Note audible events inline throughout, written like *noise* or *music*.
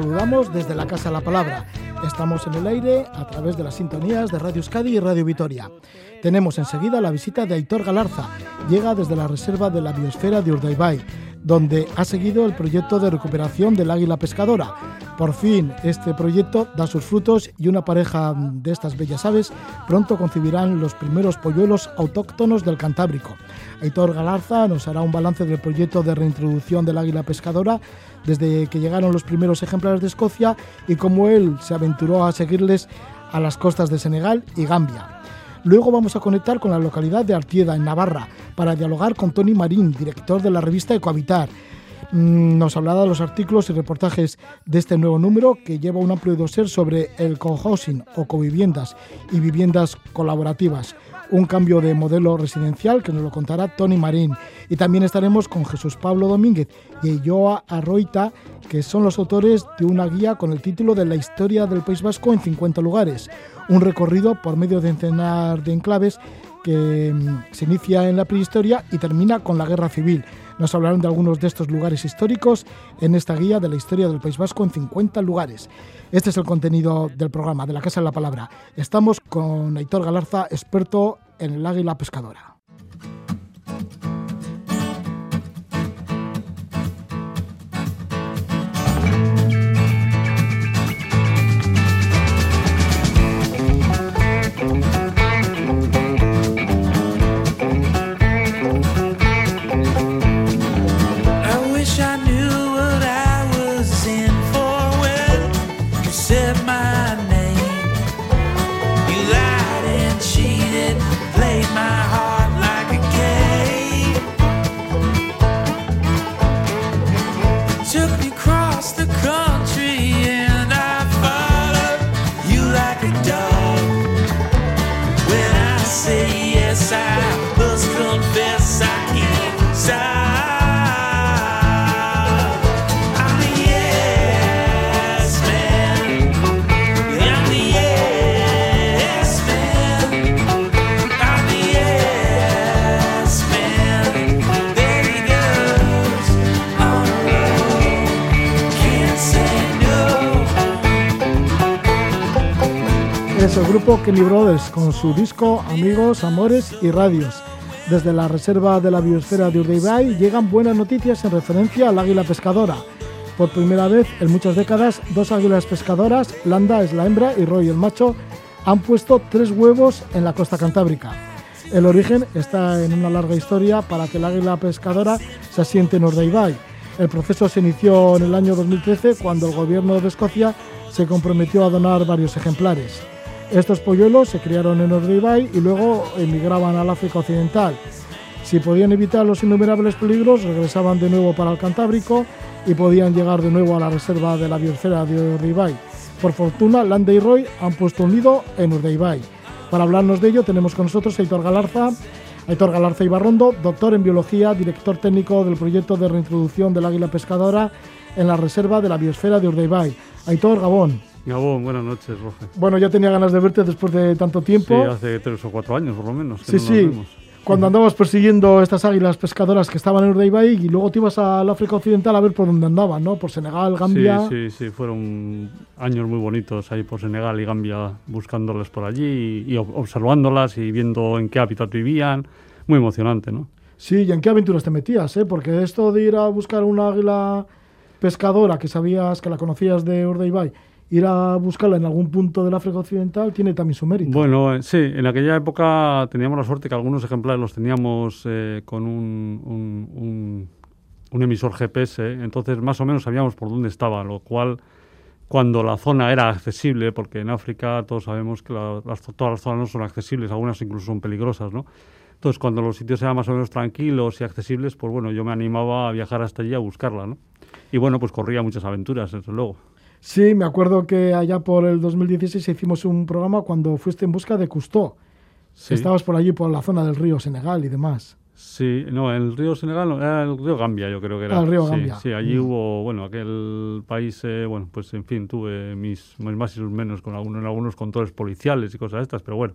saludamos desde la Casa de la Palabra. Estamos en el aire a través de las sintonías de Radio Euskadi y Radio Vitoria. Tenemos enseguida la visita de Aitor Galarza. Llega desde la reserva de la biosfera de Urdaibai, donde ha seguido el proyecto de recuperación del águila pescadora. Por fin, este proyecto da sus frutos y una pareja de estas bellas aves pronto concebirán los primeros polluelos autóctonos del Cantábrico. Aitor Galarza nos hará un balance del proyecto de reintroducción del águila pescadora desde que llegaron los primeros ejemplares de Escocia y cómo él se aventuró a seguirles a las costas de Senegal y Gambia. Luego vamos a conectar con la localidad de Artieda, en Navarra, para dialogar con Tony Marín, director de la revista Ecohabitar. Mm, nos hablará de los artículos y reportajes de este nuevo número que lleva un amplio dossier sobre el cohousing o coviviendas y viviendas colaborativas un cambio de modelo residencial que nos lo contará Tony Marín. Y también estaremos con Jesús Pablo Domínguez y Joa Arroita, que son los autores de una guía con el título de La historia del País Vasco en 50 lugares, un recorrido por medio de encenar de enclaves que mm, se inicia en la prehistoria y termina con la guerra civil. Nos hablarán de algunos de estos lugares históricos en esta guía de la historia del País Vasco en 50 lugares. Este es el contenido del programa de la Casa de la Palabra. Estamos con Aitor Galarza, experto en el águila pescadora. El grupo Kenny Brothers con su disco Amigos, Amores y Radios. Desde la reserva de la biosfera de Urdaibai llegan buenas noticias en referencia al águila pescadora. Por primera vez en muchas décadas, dos águilas pescadoras, Landa es la hembra y Roy el macho, han puesto tres huevos en la costa cantábrica. El origen está en una larga historia para que el águila pescadora se asiente en Urdaibai. El proceso se inició en el año 2013 cuando el gobierno de Escocia se comprometió a donar varios ejemplares. Estos polluelos se criaron en Urdaibai y luego emigraban al África Occidental. Si podían evitar los innumerables peligros, regresaban de nuevo para el Cantábrico y podían llegar de nuevo a la reserva de la biosfera de Urdaibai. Por fortuna, Lande y Roy han puesto un nido en Urdaibai. Para hablarnos de ello tenemos con nosotros a Aitor Galarza, Aitor Galarza Ibarrondo, doctor en biología, director técnico del proyecto de reintroducción del águila pescadora en la reserva de la biosfera de Urdaibai. Aitor Gabón. Gabón, buenas noches, Roger. Bueno, ya tenía ganas de verte después de tanto tiempo. Sí, hace tres o cuatro años por lo menos. sí, sí. Cuando andabas persiguiendo estas águilas pescadoras que estaban en Urdaibai y luego te ibas al África Occidental a ver por dónde andaban, ¿no? Por Senegal, Gambia. Sí, sí, sí, fueron años muy bonitos ahí por Senegal y Gambia buscándolas por allí y, y observándolas y viendo en qué hábitat vivían. Muy emocionante, ¿no? Sí, y en qué aventuras te metías, ¿eh? Porque esto de ir a buscar una águila pescadora que sabías que la conocías de Urdaibai ir a buscarla en algún punto del África Occidental tiene también su mérito. Bueno, eh, sí, en aquella época teníamos la suerte que algunos ejemplares los teníamos eh, con un, un, un, emisor GPS, entonces más o menos sabíamos por dónde estaba, lo cual cuando la zona era accesible, porque en África todos sabemos que las, todas las zonas no son accesibles, algunas incluso son peligrosas, ¿no? Entonces, cuando los sitios eran más o menos tranquilos y accesibles, pues bueno, yo me animaba a viajar hasta allí a buscarla, ¿no? Y bueno, pues corría muchas aventuras, desde luego. Sí, me acuerdo que allá por el 2016 hicimos un programa cuando fuiste en busca de Custó. Estabas por allí, por la zona del río Senegal y demás. Sí, no, el río Senegal, era el río Gambia, yo creo que era. Ah, el río sí, Gambia. Sí, allí mm. hubo, bueno, aquel país, eh, bueno, pues en fin, tuve mis, mis más y menos con algunos, algunos controles policiales y cosas estas, pero bueno,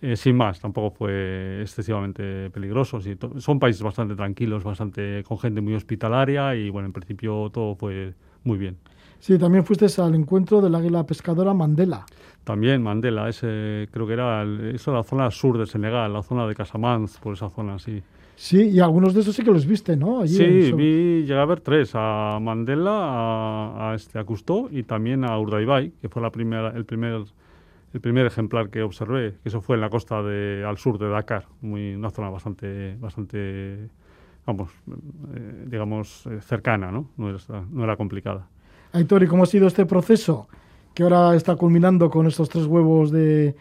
eh, sin más, tampoco fue excesivamente peligroso. son países bastante tranquilos, bastante con gente muy hospitalaria y bueno, en principio todo fue muy bien. Sí, también fuiste al encuentro del águila pescadora Mandela. También Mandela, ese creo que era eso la zona sur de Senegal, la zona de Casamance, por esa zona, sí. Sí, y algunos de esos sí que los viste, ¿no? sí, vi, llegué a ver tres, a Mandela, a, a, este, a Cousteau y también a Urdaibai, que fue la primera, el primer el primer ejemplar que observé, que eso fue en la costa de, al sur de Dakar, muy, una zona bastante, bastante vamos, eh, digamos, eh, cercana, ¿no? No era, no era complicada. Aitor, ¿y cómo ha sido este proceso que ahora está culminando con estos tres huevos de,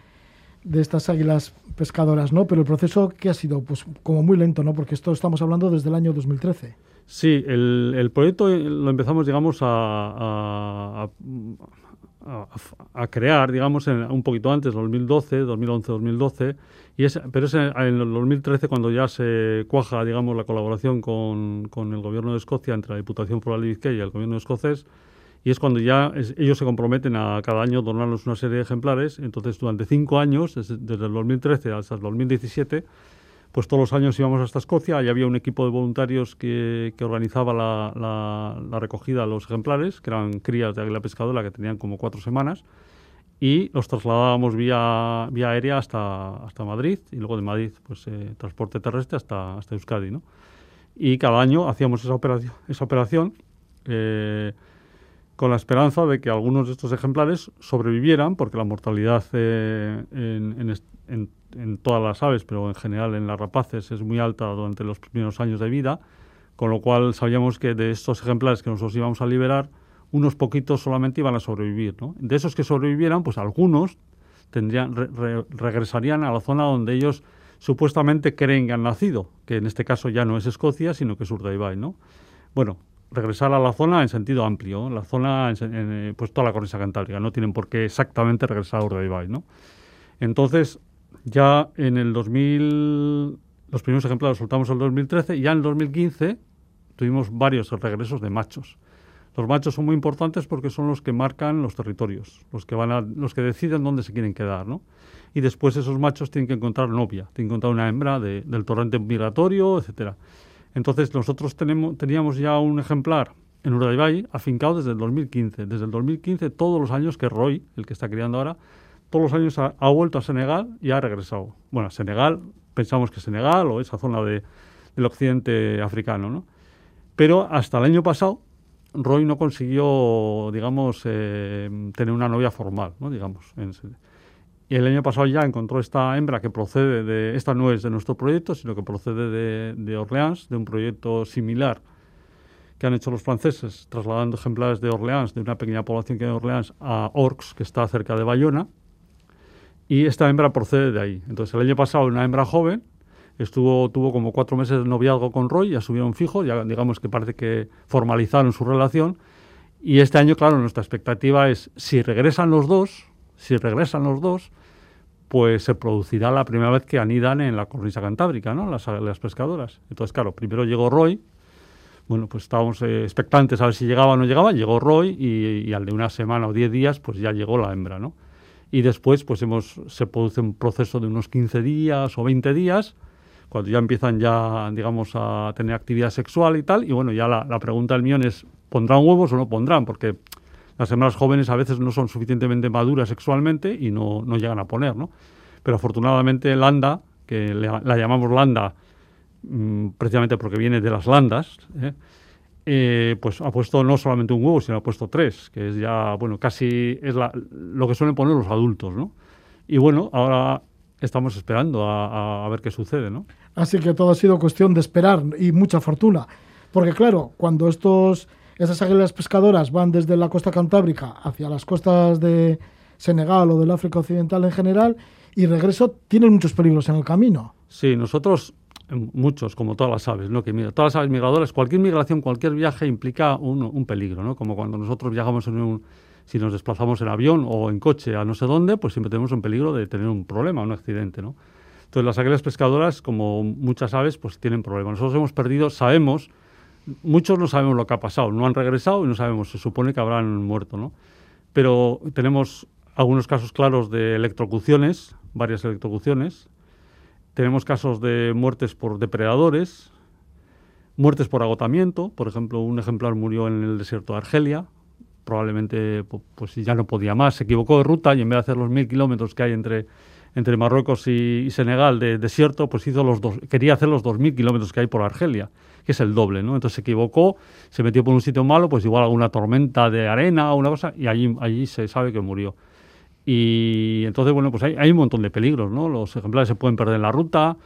de estas águilas pescadoras, ¿no? Pero el proceso que ha sido, pues como muy lento, ¿no? Porque esto estamos hablando desde el año 2013. Sí, el, el proyecto lo empezamos, digamos, a, a, crear, digamos, un poquito antes, 2012, 2011, 2012, y es, pero es en, el 2013 cuando ya se cuaja, digamos, la colaboración con, con, el gobierno de Escocia, entre la Diputación Foral de Vizcaya y el gobierno escocés, y es cuando ya ellos se comprometen a cada año donarnos una serie de ejemplares, entonces durante cinco años, desde, desde el 2013 hasta el 2017, pues todos los años íbamos hasta Escocia y había un equipo de voluntarios que, organizaba la, recogida de los ejemplares, que eran crías de águila pescadora que tenían como cuatro semanas, y los trasladábamos vía, vía aérea hasta, hasta Madrid y luego de Madrid pues eh, transporte terrestre hasta, hasta Euskadi. ¿no? Y cada año hacíamos esa operación, esa operación eh, con la esperanza de que algunos de estos ejemplares sobrevivieran, porque la mortalidad eh, en, todas las aves, pero en general en las rapaces es muy alta durante los primeros años de vida, con lo cual sabíamos que de estos ejemplares que nosotros íbamos a liberar, unos poquitos solamente iban a sobrevivir. ¿no? De esos que sobrevivieran, pues algunos tendrían, regresarían a la zona donde ellos supuestamente creen que han nacido, que en este caso ya no es Escocia, sino que es Urdaibai, ¿no? Bueno, regresar a la zona en sentido amplio, la zona, en, pues toda la cornisa cantábrica, no tienen por qué exactamente regresar a Urdaibai, ¿no? Entonces, ya en el 2000, los primeros ejemplares los soltamos en el 2013 y ya en el 2015 tuvimos varios regresos de machos. Los machos son muy importantes porque son los que marcan los territorios, los que van a, los que deciden dónde se quieren quedar, ¿no? Y después esos machos tienen que encontrar novia, tienen que encontrar una hembra del torrente migratorio, etcétera. Entonces nosotros tenemos, teníamos ya un ejemplar en Urdaibai afincado desde el 2015. Desde el 2015 todos los años que Roy, el que está criando ahora, todos los años ha, vuelto a Senegal y ha regresado. Bueno, a Senegal, pensamos que Senegal o esa zona de, del occidente africano, ¿no? Pero hasta el año pasado, Roy no consiguió, digamos, eh, tener una novia formal, ¿no? Digamos. Y el año pasado ya encontró esta hembra que procede de, esta no es de nuestro proyecto, sino que procede de, de Orleans, de un proyecto similar que han hecho los franceses, trasladando ejemplares de Orleans, de una pequeña población que hay en Orleans, a Orx, que está cerca de Bayona, y esta hembra procede de ahí. Entonces, el año pasado, una hembra joven estuvo tuvo como cuatro meses de noviazgo con Roy, ya subieron fijo, ya digamos que parece que formalizaron su relación. Y este año, claro, nuestra expectativa es si regresan los dos, si regresan los dos, pues se producirá la primera vez que anidan en la cornisa cantábrica, ¿no? Las, las pescadoras. Entonces, claro, primero llegó Roy, bueno, pues estábamos eh, expectantes a ver si llegaba o no llegaba, llegó Roy y, al de una semana o diez días, pues ya llegó la hembra, ¿no? y después pues hemos, se produce un proceso de unos 15 días o 20 días, cuando ya empiezan ya, digamos, a tener actividad sexual y tal, y bueno, ya la, pregunta del millón es, ¿pondrán huevos o no pondrán? Porque las hembras jóvenes a veces no son suficientemente maduras sexualmente y no, no llegan a poner, ¿no? Pero afortunadamente Landa, que la llamamos Landa mm, precisamente porque viene de las landas, ¿eh? Eh, pues ha puesto no solamente un huevo, sino ha puesto tres, que es ya, bueno, casi es lo que suelen poner los adultos, ¿no? Y bueno, ahora estamos esperando a, ver qué sucede, ¿no? Así que todo ha sido cuestión de esperar y mucha fortuna. Porque claro, cuando estos, esas águilas pescadoras van desde la costa cantábrica hacia las costas de Senegal o del África Occidental en general, y regreso, tienen muchos peligros en el camino. Sí, nosotros muchos, como todas las aves, ¿no? Que mira, todas las aves migradoras, cualquier migración, cualquier viaje implica un, un, peligro, ¿no? Como cuando nosotros viajamos en un, si nos desplazamos en avión o en coche a no sé dónde, pues siempre tenemos un peligro de tener un problema, un accidente, ¿no? Entonces las águilas pescadoras, como muchas aves, pues tienen problemas. Nosotros hemos perdido, sabemos, muchos no sabemos lo que ha pasado, no han regresado y no sabemos, se supone que habrán muerto, ¿no? Pero tenemos algunos casos claros de electrocuciones varias electrocuciones. Tenemos casos de muertes por depredadores, muertes por agotamiento. Por ejemplo, un ejemplar murió en el desierto de Argelia. Probablemente pues ya no podía más, se equivocó de ruta y en vez de hacer los mil kilómetros que hay entre, entre Marruecos y, Senegal de desierto, pues hizo los dos, quería hacer los dos mil kilómetros que hay por Argelia, que es el doble, ¿no? Entonces se equivocó, se metió por un sitio malo, pues igual alguna tormenta de arena o una cosa, y allí, allí se sabe que murió. Y entonces, bueno, pues hay, hay un montón de peligros, ¿no? Los ejemplares se pueden perder en la ruta,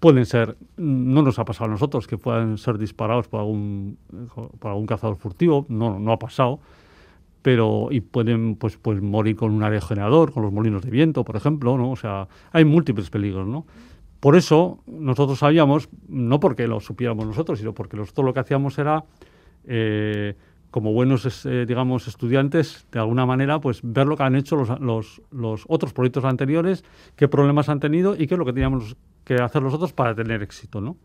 pueden ser, no nos ha pasado a nosotros, que puedan ser disparados por algún, por algún cazador furtivo, no, no ha pasado, pero y pueden pues, pues morir con un área generador, con los molinos de viento, por ejemplo, ¿no? O sea, hay múltiples peligros, ¿no? Por eso nosotros sabíamos, no porque lo supiéramos nosotros, sino porque nosotros lo que hacíamos era eh, como buenos, eh, digamos, estudiantes, de alguna manera, pues ver lo que han hecho los, los, los, otros proyectos anteriores, qué problemas han tenido y qué es lo que teníamos que hacer nosotros para tener éxito, ¿no?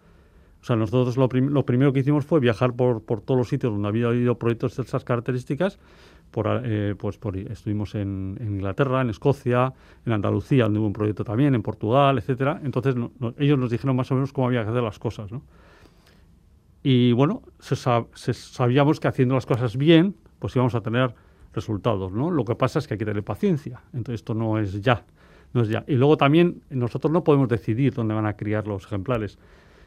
O sea, nosotros lo, lo primero que hicimos fue viajar por, por, todos los sitios donde había habido proyectos de esas características. Por, eh, pues por, estuvimos en, Inglaterra, en Escocia, en Andalucía, donde hubo un proyecto también, en Portugal, etcétera. Entonces ellos nos dijeron más o menos cómo había que hacer las cosas, ¿no? Y bueno, se, sabíamos que haciendo las cosas bien, pues íbamos a tener resultados, ¿no? Lo que pasa es que hay que tener paciencia. Entonces esto no es ya, no es ya. Y luego también nosotros no podemos decidir dónde van a criar los ejemplares.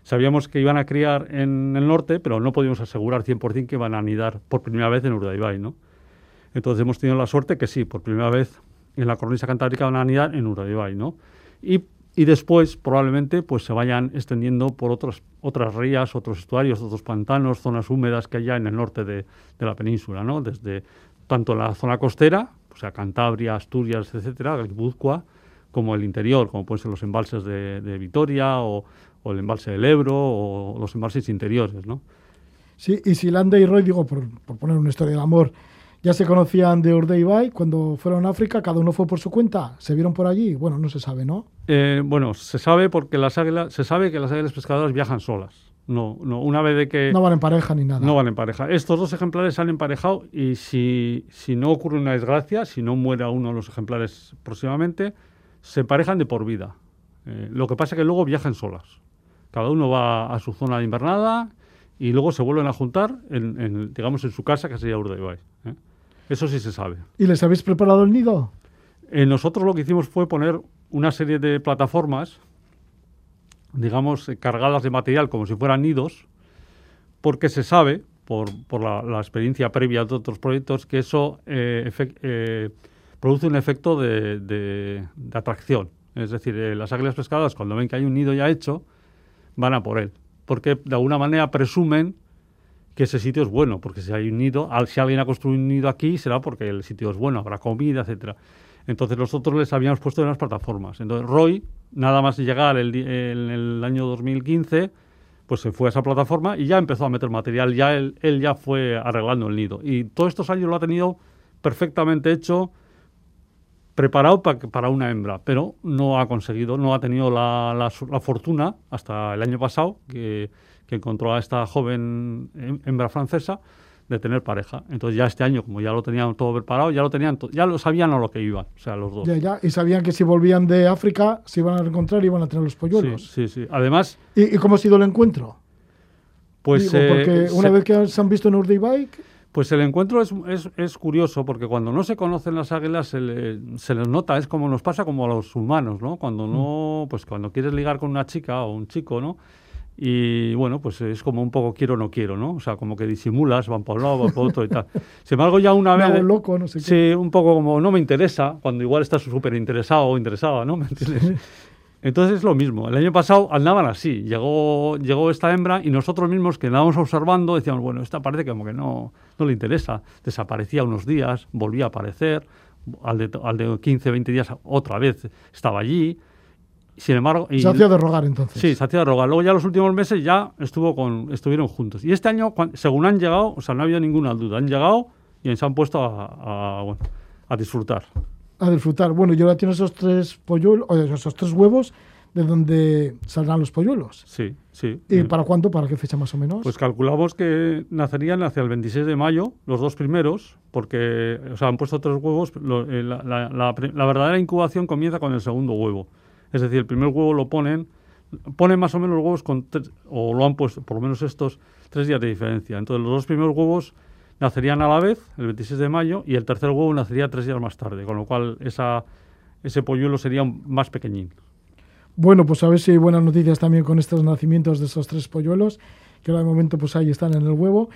Sabíamos que iban a criar en el norte, pero no podíamos asegurar 100% que iban a anidar por primera vez en Urdaibai, ¿no? Entonces hemos tenido la suerte que sí, por primera vez en la cornisa cantábrica van a anidar en Urdaibai, ¿no? Y y después probablemente pues se vayan extendiendo por otras, otras rías, otros estuarios, otros pantanos, zonas húmedas que hay en el norte de, la península, ¿no? desde tanto la zona costera, o sea, Cantabria, Asturias, etcétera, Guipúzcoa, como el interior, como pueden ser los embalses de, Vitoria o, el embalse del Ebro o los embalses interiores. ¿no? Sí, y si Landa y Roy, digo, por, por poner una historia de amor, ya se conocían de Urdaibai cuando fueron a África, cada uno fue por su cuenta, se vieron por allí, bueno, no se sabe, ¿no? Eh, bueno, se sabe porque las águilas, se sabe que las águilas pescadoras viajan solas. No, no, una vez de que... No van en pareja ni nada. No van en pareja. Estos dos ejemplares se han emparejado y si, si no ocurre una desgracia, si no muere uno de los ejemplares próximamente, se emparejan de por vida. Eh, lo que pasa es que luego viajan solas. Cada uno va a su zona de invernada y luego se vuelven a juntar, en, digamos, en su casa, que sería Urdaibai. ¿eh? Eso sí se sabe. ¿Y les habéis preparado el nido? Eh, nosotros lo que hicimos fue poner una serie de plataformas, digamos, cargadas de material como si fueran nidos, porque se sabe, por, la, experiencia previa de otros proyectos, que eso eh, produce un efecto de, atracción. Es decir, las águilas pescadoras, cuando ven que hay un nido ya hecho, van a por él, porque de alguna manera presumen que ese sitio es bueno, porque si hay un nido, si alguien ha construido un nido aquí, será porque el sitio es bueno, habrá comida, etcétera. Entonces nosotros les habíamos puesto en las plataformas. Entonces Roy, nada más llegar el, en el año 2015, pues se fue a esa plataforma y ya empezó a meter material, ya él, él ya fue arreglando el nido. Y todos estos años lo ha tenido perfectamente hecho, preparado para una hembra, pero no ha conseguido, no ha tenido la, la fortuna hasta el año pasado, que que encontró a esta joven hembra francesa de tener pareja. Entonces ya este año, como ya lo tenían todo preparado, ya lo tenían, ya lo sabían a lo que iban, o sea, los dos. Ya, ya, y sabían que si volvían de África se iban a encontrar y iban a tener los polluelos. Sí, sí, sí. Además... ¿Y, cómo ha sido el encuentro? Pues... porque eh, una vez que se han visto en Urdaibai... Pues el encuentro es, es, es, curioso porque cuando no se conocen las águilas se, se, les nota, es como nos pasa como a los humanos, ¿no? Cuando no, mm. pues cuando quieres ligar con una chica o un chico, ¿no? Y bueno, pues es como un poco quiero no quiero, ¿no? O sea, como que disimulas, van por un lado, van por otro y tal. *laughs* Sin embargo, ya una vez... loco, no sé qué. Sí, un poco como no me interesa, cuando igual estás súper interesado o interesada, ¿no? ¿Me entiendes? *laughs* Entonces es lo mismo. El año pasado andaban así. Llegó, llegó esta hembra y nosotros mismos que andábamos observando decíamos, bueno, esta parece como que no, no le interesa. Desaparecía unos días, volvía a aparecer. Al de, al de 15, 20 días otra vez estaba allí. Sin embargo, y, se hacía de rogar entonces. Sí, se hacía de rogar. Luego ya los últimos meses ya estuvo con, estuvieron juntos. Y este año, según han llegado, o sea, no había ninguna duda. Han llegado y se han puesto a, bueno, a disfrutar. A disfrutar. Bueno, yo ahora tiene esos tres polluelos, esos tres huevos, de donde saldrán los polluelos. Sí, sí. ¿Y para cuándo? ¿Para qué fecha más o menos? Pues calculamos que nacerían hacia el 26 de mayo, los dos primeros, porque o sea, han puesto tres huevos. Eh, la, la, verdadera incubación comienza con el segundo huevo. Es decir, el primer huevo lo ponen, ponen más o menos los huevos con o lo han puesto, por lo menos estos, tres días de diferencia. Entonces, los dos primeros huevos nacerían a la vez, el 26 de mayo, y el tercer huevo nacería tres días más tarde, con lo cual esa, ese polluelo sería más pequeñín. Bueno, pues a ver si hay buenas noticias también con estos nacimientos de esos tres polluelos, que ahora de momento pues ahí están en el huevo.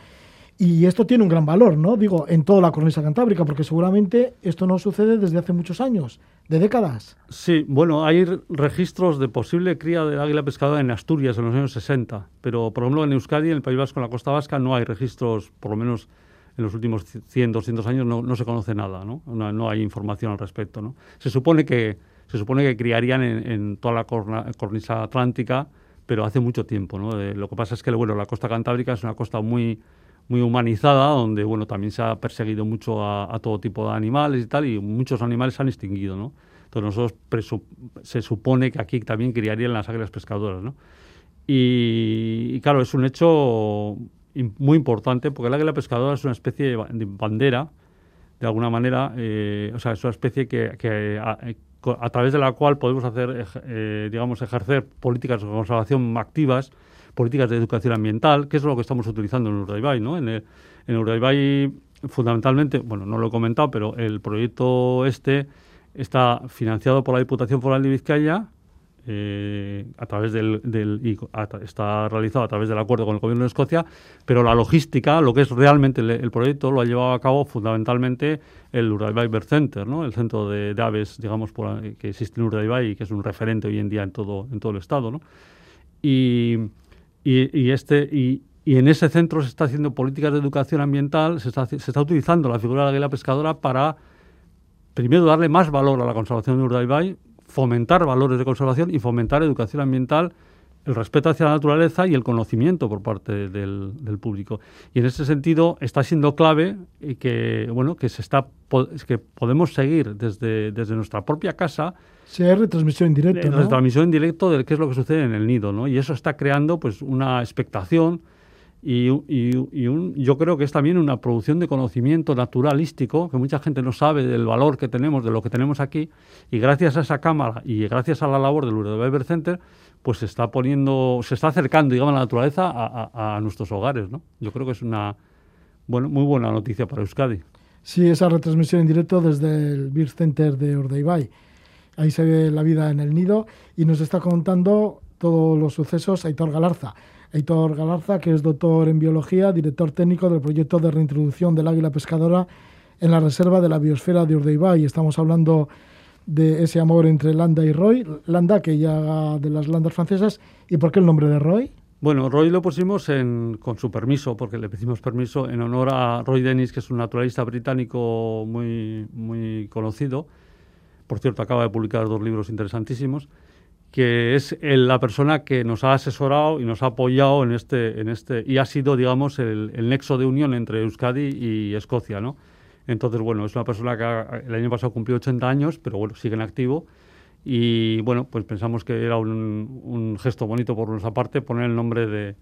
Y esto tiene un gran valor, ¿no? Digo, en toda la cornisa cantábrica, porque seguramente esto no sucede desde hace muchos años, de décadas. Sí, bueno, hay registros de posible cría del águila pescadora en Asturias en los años 60, pero por ejemplo en Euskadi, en el País Vasco, en la costa vasca, no hay registros, por lo menos en los últimos 100, 200 años, no, se conoce nada, ¿no? ¿no? Hay información al respecto, ¿no? Se supone que se supone que criarían en, toda la cornisa atlántica, pero hace mucho tiempo. ¿no? lo que pasa es que bueno, la costa cantábrica es una costa muy, muy humanizada, donde bueno, también se ha perseguido mucho a, todo tipo de animales y tal, y muchos animales se han extinguido. ¿no? Entonces se supone que aquí también criarían las águilas pescadoras. ¿no? Y, claro, es un hecho muy importante porque el águila pescadora es una especie de bandera, de alguna manera, eh, o sea, es una especie que, que, a través de la cual podemos hacer, eh, digamos, ejercer políticas de conservación activas, políticas de educación ambiental, que es lo que estamos utilizando en Urdaibai, ¿no? En, el, en Urdaibai, fundamentalmente, bueno, no lo he comentado, pero el proyecto este está financiado por la Diputación Foral de Vizcaya, eh, a través del, está realizado a través del acuerdo con el gobierno de Escocia, pero la logística, lo que es realmente el, proyecto, lo ha llevado a cabo fundamentalmente el Urdaibai Center, ¿no? el centro de, aves, digamos, que existe en Urdaibai y que es un referente hoy en día en todo, en todo el estado. este, y, en ese centro se está haciendo políticas de educación ambiental, se está, se está utilizando la figura de la águila pescadora para primero darle más valor a la conservación de Urdaibai, fomentar valores de conservación y fomentar educación ambiental, el respeto hacia la naturaleza y el conocimiento por parte del, público. Y en ese sentido está siendo clave que bueno que se está que podemos seguir desde, desde nuestra propia casa si hay retransmisión en directo. Retransmisión en directo de qué es lo que sucede en el nido, ¿no? Y eso está creando pues una expectación y, un, yo creo que es también una producción de conocimiento naturalístico, que mucha gente no sabe del valor que tenemos, de lo que tenemos aquí, y gracias a esa cámara y gracias a la labor del Weber Center, pues se está poniendo, se está acercando, digamos, la naturaleza a, nuestros hogares, ¿no? Yo creo que es una bueno, muy buena noticia para Euskadi. Sí, esa retransmisión en directo desde el Beer Center de Ordeibay. Ahí se ve la vida en el nido y nos está contando todos los sucesos Aitor Galarza. Heitor Galarza, que es doctor en biología, director técnico del proyecto de reintroducción del águila pescadora en la reserva de la biosfera de Urdaibai. Estamos hablando de ese amor entre Landa y Roy. Landa, que ya de las landas francesas. ¿Y por qué el nombre de Roy? Bueno, Roy lo pusimos en, con su permiso, porque le pedimos permiso en honor a Roy Dennis, que es un naturalista británico muy, muy conocido. Por cierto, acaba de publicar dos libros interesantísimos que es la persona que nos ha asesorado y nos ha apoyado en este, en este y ha sido, digamos, el, nexo de unión entre Euskadi y Escocia, ¿no? Entonces, bueno, es una persona que el año pasado cumplió 80 años, pero bueno, sigue en activo. Y bueno, pues pensamos que era un, gesto bonito por nuestra parte poner el nombre de,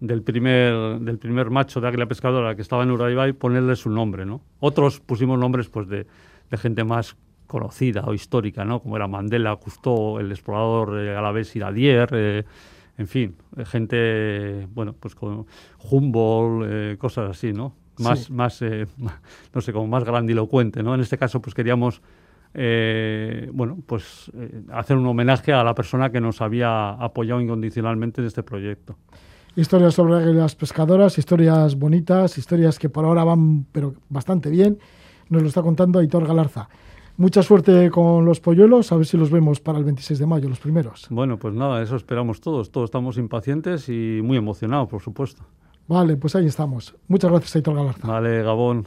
del, primer, del primer macho de águila pescadora que estaba en Urdaibai, ponerle su nombre, ¿no? Otros pusimos nombres pues de, de gente más conocida o histórica, ¿no? Como era Mandela, Cousteau, el explorador eh, alavés Iradier, eh, en fin, eh, gente, bueno, pues como Humboldt, eh, cosas así, ¿no? Más, más *laughs* no sé, como más grandilocuente, ¿no? En este caso, pues queríamos, bueno, pues hacer un homenaje a la persona que nos había apoyado incondicionalmente en este proyecto. Historias sobre las pescadoras, historias bonitas, historias que por ahora van, pero bastante bien. Nos lo está contando Aitor Galarza. Mucha suerte con los polluelos, a ver si los vemos para el 26 de mayo, los primeros. Bueno, pues nada, eso esperamos todos. Todos estamos impacientes y muy emocionados, por supuesto. Vale, pues ahí estamos. Muchas gracias, Aitor Galarza. Vale, Gabón.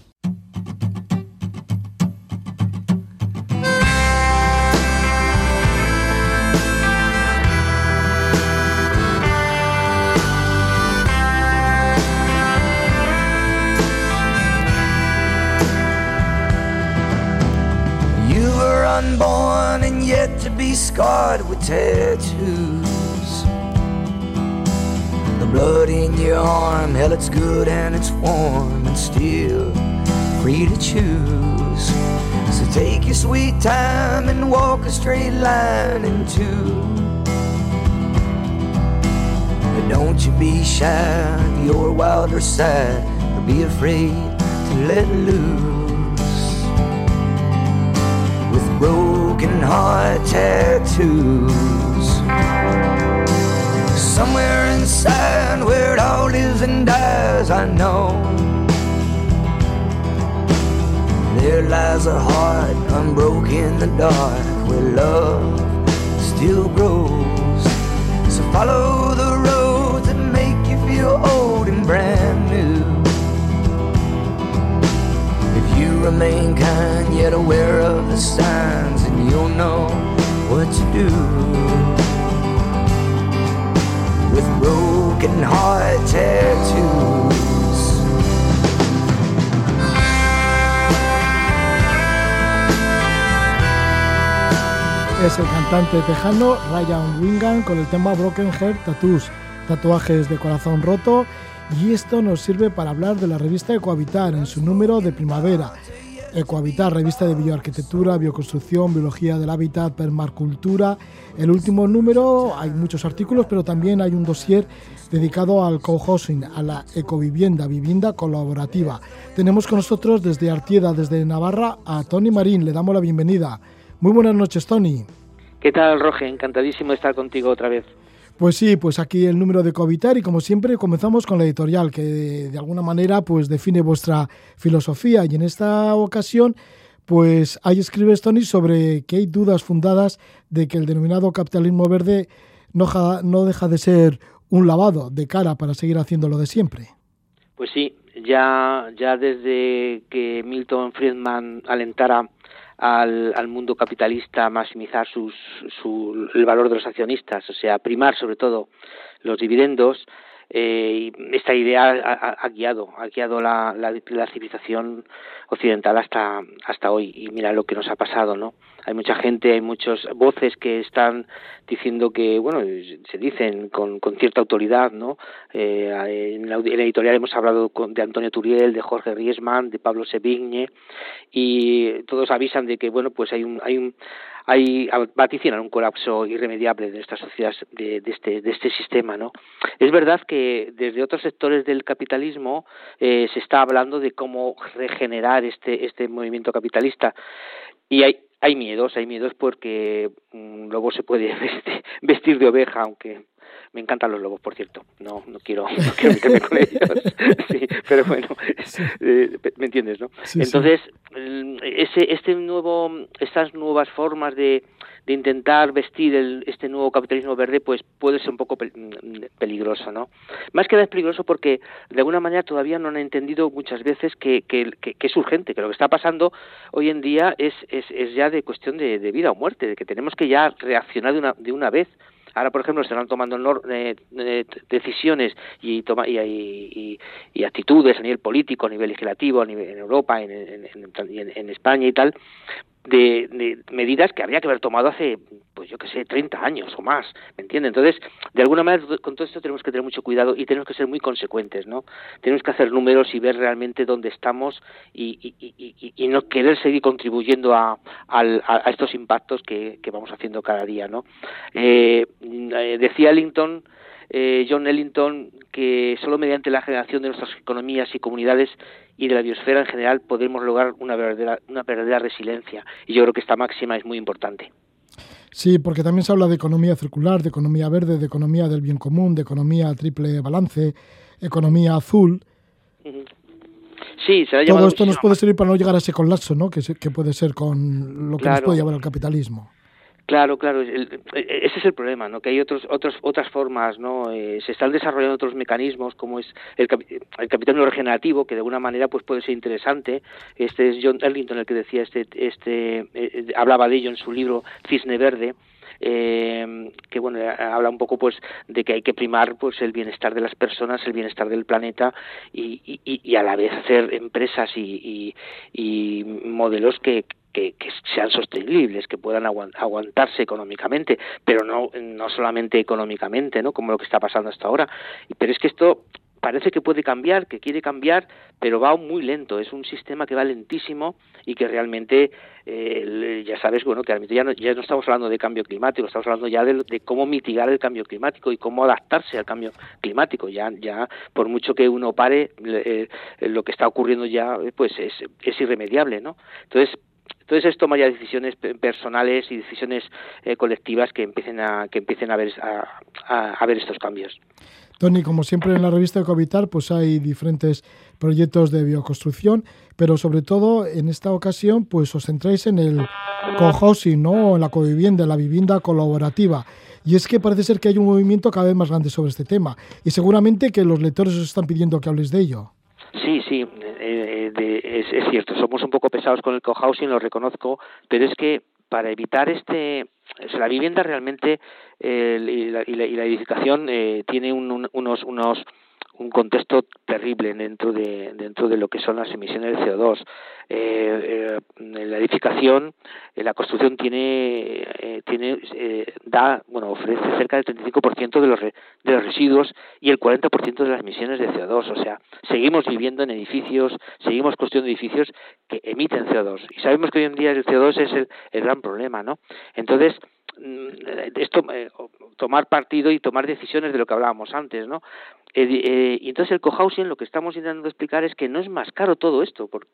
unborn and yet to be scarred with tattoos. The blood in your arm, hell, it's good and it's warm and still free to choose. So take your sweet time and walk a straight line in two. But don't you be shy of your wilder side or be afraid to let loose. Broken heart tattoos. Somewhere inside where it all lives and dies, I know. There lies a heart unbroken in the dark where love still grows. So follow the roads that make you feel old and brand new. If you remain kind yet aware of the signs, you'll know what to do. With broken heart tattoos. Es el cantante tejano Ryan Wingan con el tema Broken Heart Tattoos, tatuajes de corazón roto, y esto nos sirve para hablar de la revista Ecohabitar en su número de primavera. Ecohabitar, revista de bioarquitectura, bioconstrucción, biología del hábitat, permacultura. El último número hay muchos artículos, pero también hay un dossier dedicado al cohousing, a la ecovivienda, vivienda colaborativa. Tenemos con nosotros desde Artieda, desde Navarra, a Tony Marín. Le damos la bienvenida. Muy buenas noches, Tony. ¿Qué tal, Roge? Encantadísimo de estar contigo otra vez. Pues sí, pues aquí el número de Covitar y como siempre comenzamos con la editorial que de alguna manera pues define vuestra filosofía y en esta ocasión pues ahí escribes Tony sobre que hay dudas fundadas de que el denominado capitalismo verde no, no deja de ser un lavado de cara para seguir haciendo lo de siempre. Pues sí, ya, ya desde que Milton Friedman alentara al, al mundo capitalista maximizar sus, su, el valor de los accionistas, o sea, primar sobre todo los dividendos, eh, esta idea ha, guiado, ha guiado la, la, civilización occidental hasta, hasta hoy. Y mira lo que nos ha pasado, ¿no? Hay mucha gente, hay muchas voces que están diciendo que, bueno, se dicen con, con cierta autoridad, ¿no? Eh, en, la, en, editorial hemos hablado con, de Antonio Turiel, de Jorge Riesman, de Pablo Sevigne, y todos avisan de que, bueno, pues hay un, hay un, hay vaticinan un colapso irremediable de esta sociedad de, de, este de este sistema no es verdad que desde otros sectores del capitalismo eh, se está hablando de cómo regenerar este este movimiento capitalista. Y hay hay miedos, hay miedos porque um, luego se puede *laughs* vestir de oveja, aunque me encantan los lobos, por cierto. No, no quiero, *laughs* no quiero meterme con ellos. *laughs* Sí, pero bueno, sí. eh, me entiendes, ¿no? Sí, Entonces, ese, este nuevo, estas nuevas formas de, de intentar vestir el, este nuevo capitalismo verde, pues puede ser un poco peligroso, ¿no? Más que nada es peligroso porque de alguna manera todavía no han entendido muchas veces que, que, que, que es urgente, que lo que está pasando hoy en día es, es, es ya de cuestión de, de vida o muerte, de que tenemos que ya reaccionar de una, de una vez. Ahora, por ejemplo, están tomando eh, eh, decisiones y, toma, y, actitudes a nivel político, a nivel legislativo, en Europa, en España y tal, de, de, medidas que habría que haber tomado hace, pues yo que sé, 30 años o más, ¿me entiende? Entonces, de alguna manera, con todo esto tenemos que tener mucho cuidado y tenemos que ser muy consecuentes, ¿no? Tenemos que hacer números y ver realmente dónde estamos y, y, no querer seguir contribuyendo a, a, a estos impactos que, vamos haciendo cada día, ¿no? Eh, decía Ellington, eh, John Ellington, que solo mediante la generación de nuestras economías y comunidades y de la biosfera en general podemos lograr una verdadera, una verdadera resiliencia. Y yo creo que esta máxima es muy importante. Sí, porque también se habla de economía circular, de economía verde, de economía del bien común, de economía triple balance, economía azul. Uh -huh. Sí, se ha Todo esto nos puede servir para no llegar a ese colapso, ¿no? Que, se, que puede ser con lo que claro. nos puede llevar al capitalismo. Claro, claro, el, ese es el problema, ¿no? Que hay otros, otros, otras formas, ¿no? Eh, se están desarrollando otros mecanismos, como es el, el capitalismo regenerativo, que de alguna manera pues puede ser interesante. Este es John Ellington el que decía este, este, eh, hablaba de ello en su libro Cisne Verde. Eh, que bueno habla un poco pues de que hay que primar pues el bienestar de las personas el bienestar del planeta y, y, y a la vez hacer empresas y, y modelos que, que, sean sostenibles, que puedan aguantarse económicamente, pero no, no solamente económicamente, ¿no? Como lo que está pasando hasta ahora. Pero es que esto parece que puede cambiar, que quiere cambiar, pero va muy lento. Es un sistema que va lentísimo y que realmente, eh, ya sabes, bueno, que ya no, ya no estamos hablando de cambio climático, estamos hablando ya de, cómo mitigar el cambio climático y cómo adaptarse al cambio climático. Ya, ya por mucho que uno pare, eh, lo que está ocurriendo ya, pues es, es irremediable, ¿no? Entonces, entonces es tomar decisiones personales y decisiones eh, colectivas que empiecen a que empiecen a ver a, ver estos cambios. Tony, como siempre en la revista Ecovitar, pues hay diferentes proyectos de bioconstrucción, pero sobre todo en esta ocasión, pues os centráis en el cohousing, ¿no? En la covivienda, en la vivienda colaborativa. Y es que parece ser que hay un movimiento cada vez más grande sobre este tema. Y seguramente que los lectores os están pidiendo que habléis de ello. Sí, sí, eh, es, es, cierto. Somos un poco pesados con el cohousing, lo reconozco, pero es que para evitar este la vivienda realmente eh, y, la, y, la, edificación eh, tiene un, unos unos un contexto terrible dentro de dentro de lo que son las emisiones de CO2. Eh, eh, la edificación, eh, la construcción tiene eh, tiene eh, da bueno ofrece cerca del 35% de los de los residuos y el 40% de las emisiones de CO2. O sea, seguimos viviendo en edificios, seguimos construyendo edificios que emiten CO2 y sabemos que hoy en día el CO2 es el, el gran problema, ¿no? Entonces esto eh, tomar partido y tomar decisiones de lo que hablábamos antes, ¿no? Eh, eh, y entonces el cohousing lo que estamos intentando explicar es que no es más caro todo esto. Por,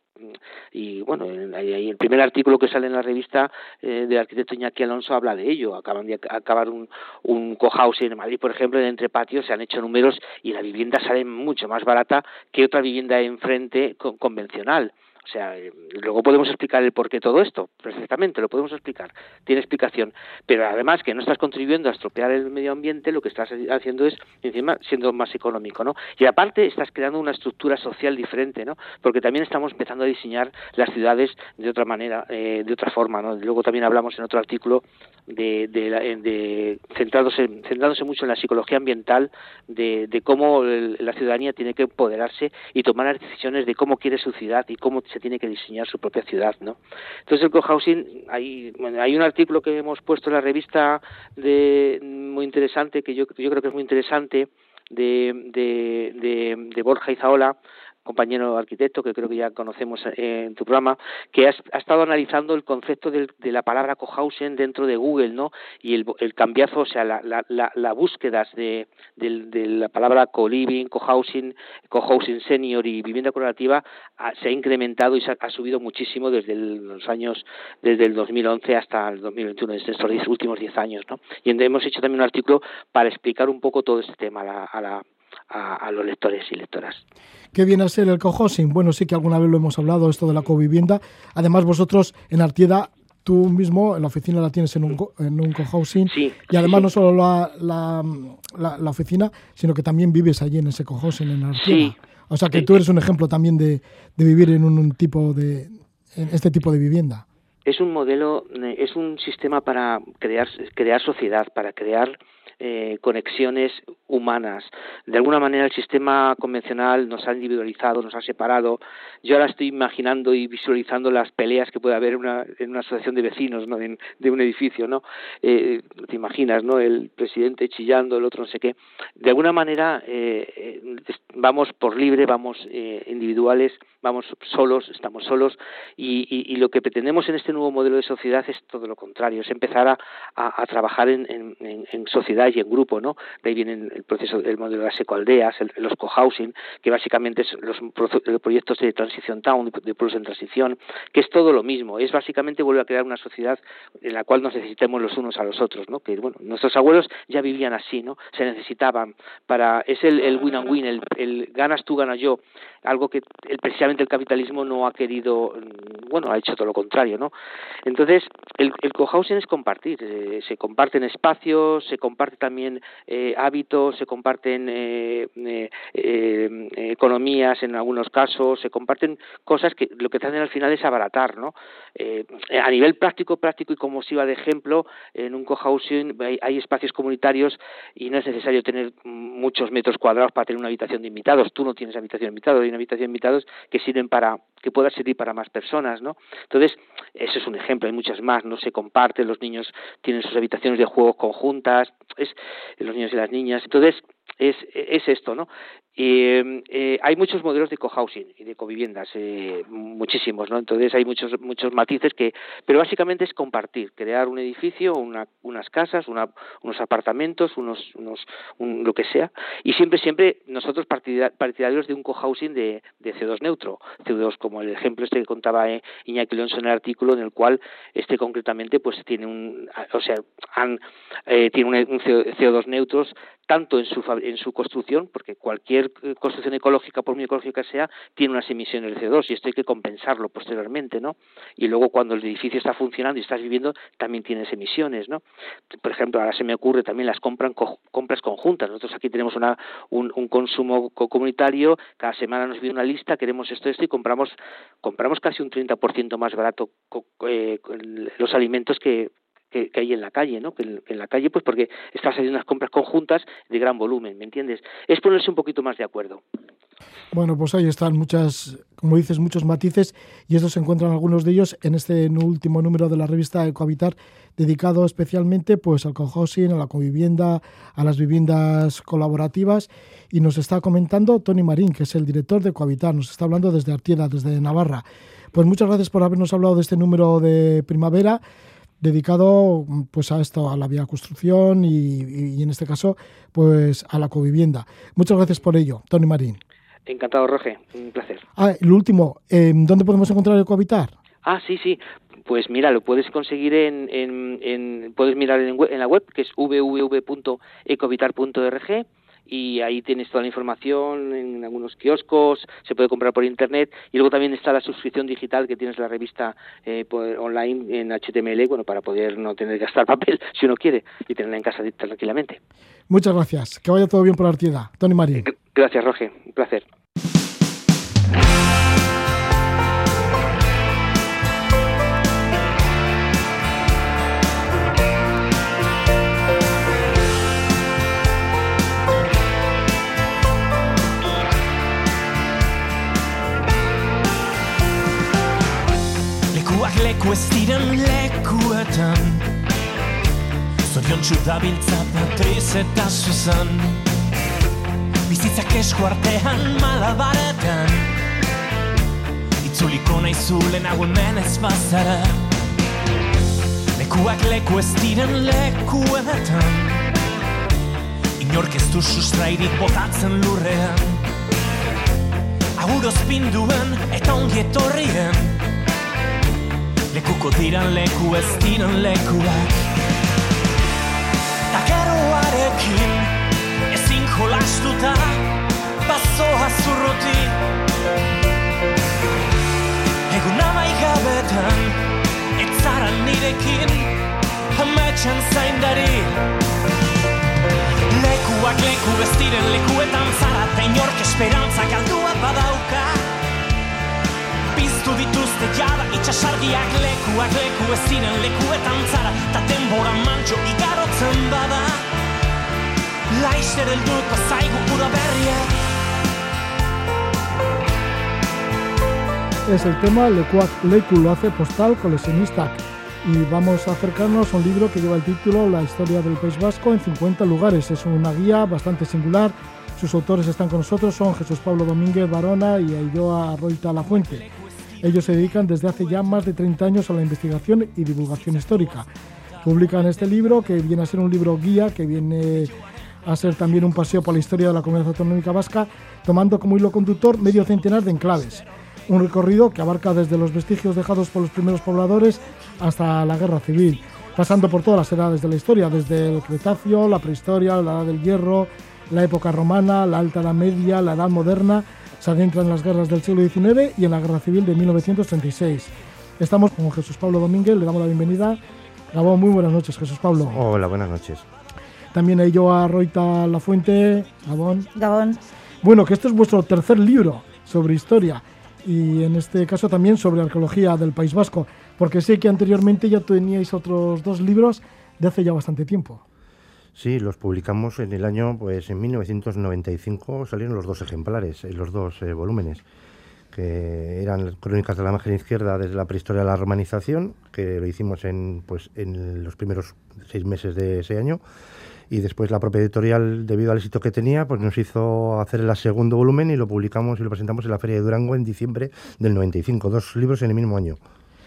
y bueno, ahí el primer artículo que sale en la revista eh, del arquitecto Iñaki Alonso habla de ello. Acaban de acabar un, un cohousing en Madrid, por ejemplo, en entre patios, se han hecho números y la vivienda sale mucho más barata que otra vivienda enfrente convencional. O sea, eh, luego podemos explicar el por qué todo esto, perfectamente, lo podemos explicar, tiene explicación. Pero además que no estás contribuyendo a estropear el medio ambiente, lo que estás haciendo es, encima, siendo más económico, ¿no? Y aparte estás creando una estructura social diferente, ¿no? Porque también estamos empezando a diseñar las ciudades de otra manera, eh, de otra forma, ¿no? Luego también hablamos en otro artículo de, de, de centrándose, centrándose mucho en la psicología ambiental, de, de cómo la ciudadanía tiene que empoderarse y tomar las decisiones de cómo quiere su ciudad y cómo se tiene que diseñar su propia ciudad, ¿no? Entonces el cohousing, hay, hay un artículo que hemos puesto en la revista muy interesante, que yo, yo creo que es muy interesante, de, de, de, de Borja Izaola, compañero arquitecto que creo que ya conocemos eh, en tu programa, que ha, estado analizando el concepto de, la palabra cohousing dentro de Google, ¿no? Y el, el cambiazo, o sea, la, la, la, la búsquedas de, de, de, la palabra co-living, cohousing, cohousing senior y vivienda colaborativa ha, se ha incrementado y se ha, subido muchísimo desde los años, desde el 2011 hasta el 2021, desde estos últimos 10 años, ¿no? Y hemos hecho también un artículo para explicar un poco todo este tema a la, a la a, a, los lectores y lectoras. ¿Qué viene a ser el cohousing? Bueno, sí que alguna vez lo hemos hablado, esto de la covivienda. Además, vosotros en Artieda, tú mismo en la oficina la tienes en un, en un cohousing. Sí, y además sí. no solo la, la, la, la, oficina, sino que también vives allí en ese cohousing en Artieda. Sí. O sea que tú eres un ejemplo también de, de vivir en un, un tipo de en este tipo de vivienda. Es un modelo, es un sistema para crear, crear sociedad, para crear eh, conexiones humanas. De alguna manera el sistema convencional nos ha individualizado, nos ha separado. Yo ahora estoy imaginando y visualizando las peleas que puede haber en una asociación de vecinos ¿no? de, un edificio. ¿no? Eh, te imaginas, ¿no? El presidente chillando, el otro no sé qué. De alguna manera eh, vamos por libre, vamos individuales, vamos solos, estamos solos y, lo que pretendemos en este nuevo modelo de sociedad es todo lo contrario, es empezar a, trabajar en sociedad y en grupo, ¿no? De ahí viene el proceso del modelo de las ecoaldeas, el, los cohousing, que básicamente son los, los, proyectos de transición town, de, pueblos en transición, que es todo lo mismo, es básicamente volver a crear una sociedad en la cual nos necesitemos los unos a los otros, ¿no? Que bueno, nuestros abuelos ya vivían así, ¿no? Se necesitaban para es el, el win and win, el, el ganas tú, ganas yo, algo que el, precisamente el capitalismo no ha querido, bueno, ha hecho todo lo contrario, ¿no? Entonces, el, el cohousing es compartir, eh, se comparten espacios, se también eh, hábitos, se comparten eh, eh, eh, economías en algunos casos, se comparten cosas que lo que hacen al final es abaratar, ¿no? A nivel práctico, práctico y como si iba de ejemplo, en un cohousing hay, hay espacios comunitarios y no es necesario tener muchos metros cuadrados para tener una habitación de invitados. Tú no tienes habitación de invitados, hay una habitación de invitados que sirven para que pueda servir para más personas, ¿no? Entonces, ese es un ejemplo, hay muchas más, no se comparte, los niños tienen sus habitaciones de juegos conjuntas, es los niños y las niñas. Entonces, es, es esto, ¿no? Eh, eh, hay muchos modelos de cohousing y de coviviendas, eh, muchísimos, ¿no? Entonces hay muchos muchos matices que, pero básicamente es compartir, crear un edificio, una, unas casas, una, unos apartamentos, unos, unos un, lo que sea, y siempre siempre nosotros partidarios de un cohousing de, de CO2 neutro, CO2 como el ejemplo este que contaba eh, Iñaki Alonso en el artículo, en el cual este concretamente pues tiene un, o sea, eh, tiene un, un CO2 neutros tanto en su en su construcción, porque cualquier eh, construcción ecológica, por muy ecológica sea, tiene unas emisiones de CO2 y esto hay que compensarlo posteriormente, ¿no? Y luego cuando el edificio está funcionando y estás viviendo, también tienes emisiones, ¿no? Por ejemplo, ahora se me ocurre también las compras, compras conjuntas. Nosotros aquí tenemos una, un, un consumo comunitario, cada semana nos viene una lista, queremos esto, esto y compramos, compramos casi un 30% más barato eh, los alimentos que, que, hay en la calle, ¿no? Que en, la calle, pues porque estás haciendo unas compras conjuntas de gran volumen, ¿me entiendes? Es ponerse un poquito más de acuerdo. Bueno, pues ahí están muchas, como dices, muchos matices y estos se encuentran algunos de ellos en este último número de la revista Ecohabitar, dedicado especialmente pues al cohousing, a la convivienda, a las viviendas colaborativas y nos está comentando Tony Marín, que es el director de Ecohabitar, nos está hablando desde Artieda, desde Navarra. Pues muchas gracias por habernos hablado de este número de primavera dedicado pues a esto, a la vía construcción y, y, en este caso pues a la covivienda. Muchas gracias por ello, Tony Marín. Encantado, Roge, un placer. Ah, lo último, ¿dónde podemos encontrar el cohabitar? Ah, sí, sí. Pues mira, lo puedes conseguir en, en, en puedes mirar en, en la web que es www.ecohabitar.org y ahí tienes toda la información en algunos kioscos, se puede comprar por internet y luego también está la suscripción digital que tienes la revista eh, online en HTML, bueno, para poder no tener que gastar *laughs* papel si uno quiere y tenerla en casa tranquilamente. Muchas gracias, que vaya todo bien por la Artieda. Tony Marín. Gracias, Roge, un placer. Leku ez diren lekuetan Zorion txudabiltza Patriz eta Susan. Bizitzak esku artean malabaretan Itzuliko nahi zulen hemen ez bazara Lekuak leku ez diren lekuetan Inork ez du sustrairik botatzen lurrean Aguroz pinduen eta ongietorrien Lekuko diran leku ez diran lekuak. Takeroarekin ezin jolastuta Bazoa zurruti. Egun amaigabetan Ez zara nirekin Hametxan zaindari. Lekuak leku ez diren lekuetan zara Ta inork esperantza galdua badauka Piztu dituzte jada lekuak leku ez ziren lekuetan zara denbora mantxo igarotzen bada zaigu berria Es el tema Lekuak Leku lo hace postal coleccionista y vamos a acercarnos a un libro que lleva el título La historia del País Vasco en 50 lugares. Es una guía bastante singular. Sus autores están con nosotros, son Jesús Pablo Domínguez Barona y Aidoa Roita La Fuente. Ellos se dedican desde hace ya más de 30 años a la investigación y divulgación histórica. Publican este libro, que viene a ser un libro guía, que viene a ser también un paseo por la historia de la comunidad autonómica vasca, tomando como hilo conductor medio centenar de enclaves. Un recorrido que abarca desde los vestigios dejados por los primeros pobladores hasta la guerra civil, pasando por todas las edades de la historia, desde el Cretáceo, la prehistoria, la edad del hierro, la época romana, la alta edad media, la edad moderna se adentra en las guerras del siglo XIX y en la guerra civil de 1936. Estamos con Jesús Pablo Domínguez, le damos la bienvenida. Gabón, muy buenas noches, Jesús Pablo. Hola, buenas noches. También a yo a Roita La Fuente. Gabón. Gabón. Bueno, que este es vuestro tercer libro sobre historia y en este caso también sobre arqueología del País Vasco, porque sé que anteriormente ya teníais otros dos libros de hace ya bastante tiempo. Sí, los publicamos en el año, pues en 1995 salieron los dos ejemplares, en los dos eh, volúmenes. que eran crónicas de la margen izquierda desde la prehistoria de la romanización, que lo hicimos en, pues, en los primeros seis meses de ese año. Y después la propia editorial, debido al éxito que tenía, pues nos hizo hacer el segundo volumen y lo publicamos y lo presentamos en la Feria de Durango en diciembre del 95. Dos libros en el mismo año.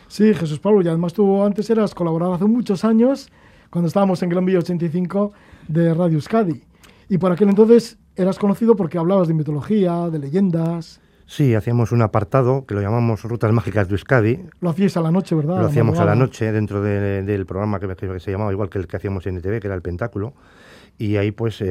Sí, Jesús Pablo, y además tú antes eras colaborador hace muchos años, cuando estábamos en Gran Vía 85 de Radio Euskadi. Y por aquel entonces eras conocido porque hablabas de mitología, de leyendas. Sí, hacíamos un apartado que lo llamamos Rutas Mágicas de Euskadi. Lo hacíais a la noche, ¿verdad? Lo hacíamos a la noche dentro de- del programa que, que se llamaba igual que el que hacíamos en ETV, que era el Pentáculo. Y ahí, pues, eh,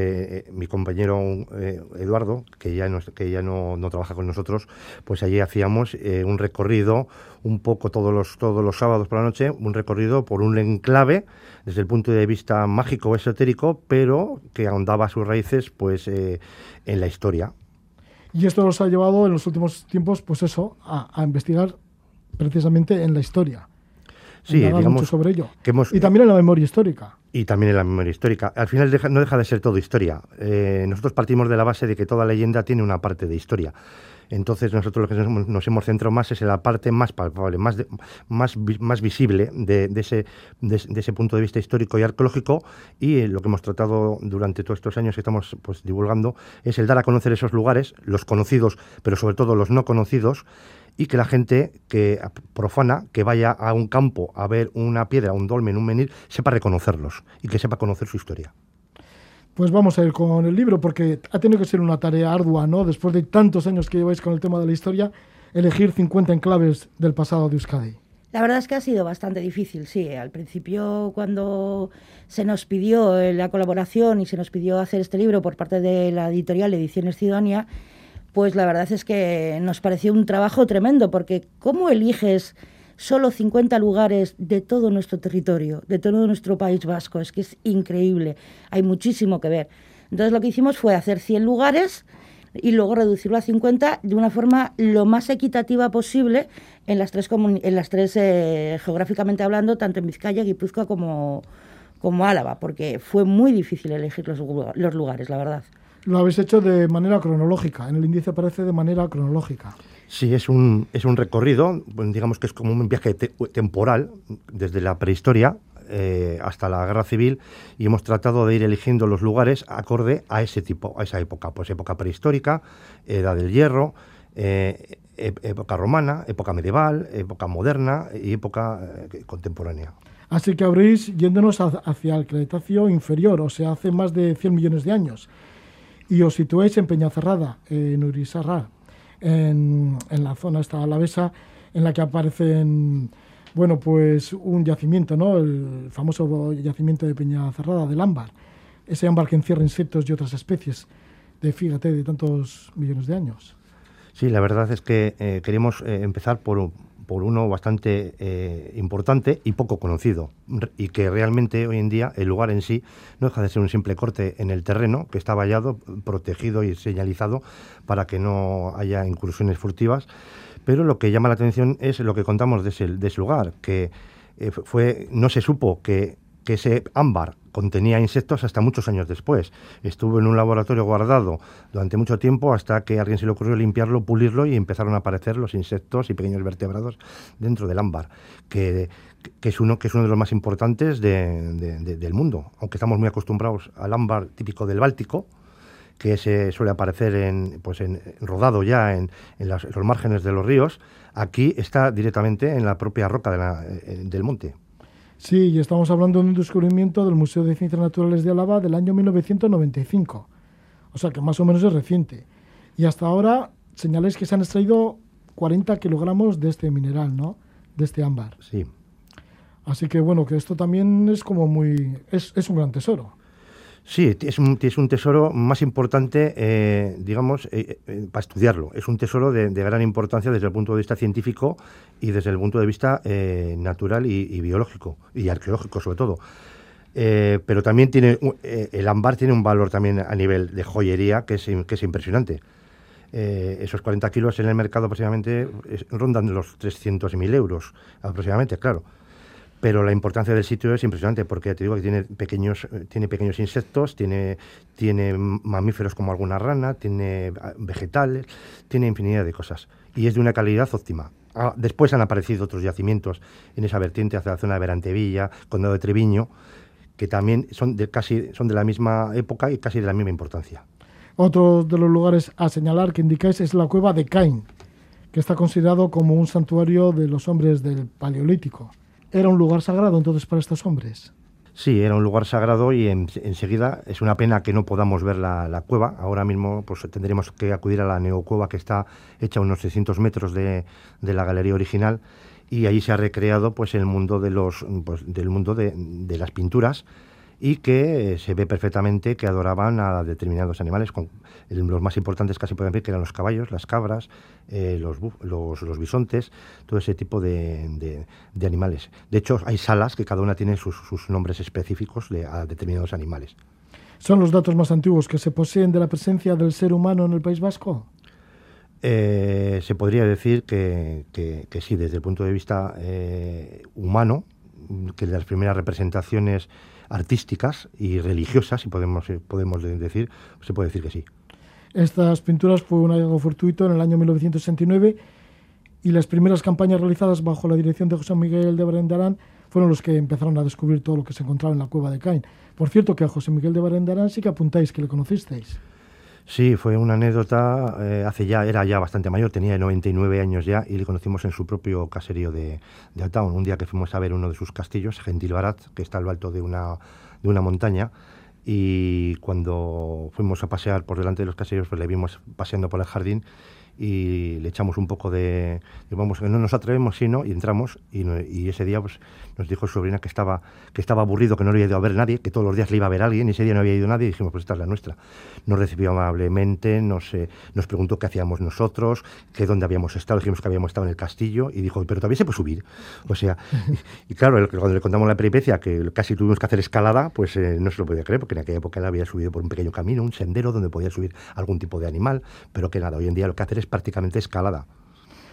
eh, mi compañero eh, Eduardo, que ya, no, que ya no, no trabaja con nosotros, pues allí hacíamos eh, un recorrido, un poco todos los, todos los sábados por la noche, un recorrido por un enclave desde el punto de vista mágico o esotérico, pero que ahondaba sus raíces, pues, en la historia. Y esto nos ha llevado en los últimos tiempos, pues eso, a investigar precisamente en la historia. Sí, digamos mucho sobre ello. que hemos- Y también en la memoria histórica. Y también en la memoria histórica. Al final deja- no deja de ser todo historia. Eh, nosotros partimos de la base de que toda leyenda tiene una parte de historia. Entonces nosotros lo que nos, hemos- centrado más es en la parte más palpable, más, más, más visible de, de ese, de, ese- de ese punto de vista histórico y arqueológico y eh, lo que hemos tratado durante todos estos años que estamos pues, divulgando es el dar a conocer esos lugares, los conocidos, pero sobre todo los no conocidos, y que la gente que profana, que vaya a un campo a ver una piedra, un dolmen, un menir, sepa reconocerlos y que sepa conocer su historia. Pues vamos a ir con el libro, porque ha tenido que ser una tarea ardua, ¿no? Después de tantos años que lleváis con el tema de la historia, elegir 50 enclaves del pasado de Euskadi. La verdad es que ha sido bastante difícil, sí. Al principio, cuando se nos pidió eh, la colaboración y se nos pidió hacer este libro por parte de la editorial Ediciones Sidonia, pues la verdad es que nos pareció un trabajo tremendo, porque ¿cómo eliges solo 50 lugares de todo nuestro territorio, de todo nuestro país vasco? Es que es increíble, hay muchísimo que ver. Entonces lo que hicimos fue hacer 100 lugares y luego reducirlo a 50 de una forma lo más equitativa posible en las tres, en las tres eh, geográficamente hablando, tanto en Vizcaya, Guipúzcoa como, como Álava, porque fue muy difícil elegir los, los lugares, la verdad. Lo habéis hecho de manera cronológica, en el índice aparece de manera cronológica. Sí, es un, es un recorrido, digamos que es como un viaje te- temporal, desde la prehistoria eh, hasta la guerra civil, y hemos tratado de ir eligiendo los lugares acorde a ese tipo, a esa época, pues época prehistórica, edad del hierro, eh, e- época romana, época medieval, época moderna y época eh, contemporánea. Así que habréis yéndonos ha- hacia el Cretácico inferior, o sea, hace más de 100 millones de años. Y os situáis en Peñacerrada, en Urizarra, en, en la zona esta alavesa, en la que aparecen, bueno, pues un yacimiento, ¿no? El famoso yacimiento de Peñacerrada, del ámbar. Ese ámbar que encierra insectos y otras especies de, fíjate, de tantos millones de años. Sí, la verdad es que eh, queremos eh, empezar por, por uno bastante eh, importante y poco conocido, y que realmente hoy en día el lugar en sí no deja de ser un simple corte en el terreno que está vallado, protegido y señalizado para que no haya incursiones furtivas. Pero lo que llama la atención es lo que contamos de ese, de ese lugar, que eh, fue, no se supo que, que ese ámbar contenía insectos hasta muchos años después. Estuvo en un laboratorio guardado durante mucho tiempo hasta que a alguien se le ocurrió limpiarlo, pulirlo y empezaron a aparecer los insectos y pequeños vertebrados dentro del ámbar, que, es, uno, que es uno de los más importantes de- de- de- del mundo. Aunque estamos muy acostumbrados al ámbar típico del Báltico, que se suele aparecer en, pues en, rodado ya en, en los márgenes de los ríos, aquí está directamente en la propia roca eh, del monte. Sí, y estamos hablando de un descubrimiento del Museo de Ciencias Naturales de Álava del año 1995. O sea que más o menos es reciente. Y hasta ahora señaláis que se han extraído 40 kilogramos de este mineral, ¿no? De este ámbar. Sí. Así que bueno, que esto también es como muy... es, es un gran tesoro. Sí, es un, es un tesoro más importante, eh, digamos, eh, eh, para estudiarlo. Es un tesoro de, gran importancia desde el punto de vista científico y desde el punto de vista natural y, biológico, y arqueológico sobre todo. Pero también tiene, el ámbar tiene un valor también a nivel de joyería que es, que es impresionante. Esos 40 kilos en el mercado aproximadamente rondan los 300.000 euros, aproximadamente, claro. Pero la importancia del sitio es impresionante porque ya te digo que tiene pequeños, eh, tiene pequeños insectos, tiene, tiene mamíferos como alguna rana, tiene ah, vegetales, tiene infinidad de cosas y es de una calidad óptima. Ah, después han aparecido otros yacimientos en esa vertiente hacia la zona de Berantevilla, Condado de Treviño, que también son de casi son de la misma época y casi de la misma importancia. Otro de los lugares a señalar que indicáis es la cueva de Cain, que está considerado como un santuario de los hombres del Paleolítico. ¿Era un lugar sagrado entonces para estos hombres? Sí, era un lugar sagrado y en- enseguida es una pena que no podamos ver la, la cueva. Ahora mismo pues tendremos que acudir a la neocueva que está hecha a unos 600 metros de, de la galería original y ahí se ha recreado pues el mundo de los pues, del mundo de, de las pinturas y que eh, se ve perfectamente que adoraban a determinados animales. Los más importantes casi pueden ver que eran los caballos, las cabras, eh, los, los, los bisontes, todo ese tipo de, de- de animales. De hecho, hay salas que cada una tiene sus, sus nombres específicos de, a determinados animales. ¿Son los datos más antiguos que se poseen de la presencia del ser humano en el País Vasco? Eh, se podría decir que, que- que sí, desde el punto de vista eh, humano, que las primeras representaciones artísticas y religiosas, si podemos, podemos de- decir, se puede decir que sí. Estas pinturas fue un hallazgo fortuito en el año 1969 y las primeras campañas realizadas bajo la dirección de José Miguel de Barendarán fueron los que empezaron a descubrir todo lo que se encontraba en la cueva de Caín. Por cierto, que a José Miguel de Barendarán sí que apuntáis que le conocisteis. Sí, fue una anécdota, eh, hace ya, era ya bastante mayor, tenía 99 años ya y le conocimos en su propio caserío de, de un día que fuimos a ver uno de sus castillos, Gentil Barat, que está a lo alto de una, de una montaña, y cuando fuimos a pasear por delante de los caseríos, pues le vimos paseando por el jardín y le echamos un poco de, y vamos, no nos atrevemos sino y entramos y, y ese día pues nos dijo su sobrina que estaba que estaba aburrido, que no le había ido a ver nadie, que todos los días le iba a ver alguien y ese día no había ido nadie y dijimos pues esta es la nuestra. Nos recibió amablemente, nos, eh, nos preguntó qué hacíamos nosotros, que dónde habíamos estado, dijimos que habíamos estado en el castillo y dijo, pero todavía se puede subir. O sea, y, y claro, el- cuando le contamos la peripecia, que casi tuvimos que hacer escalada, pues eh, no se lo podía creer, porque en aquella época él había subido por un pequeño camino, un sendero donde podía subir algún tipo de animal, pero que nada, hoy en día lo que hacer es prácticamente escalada.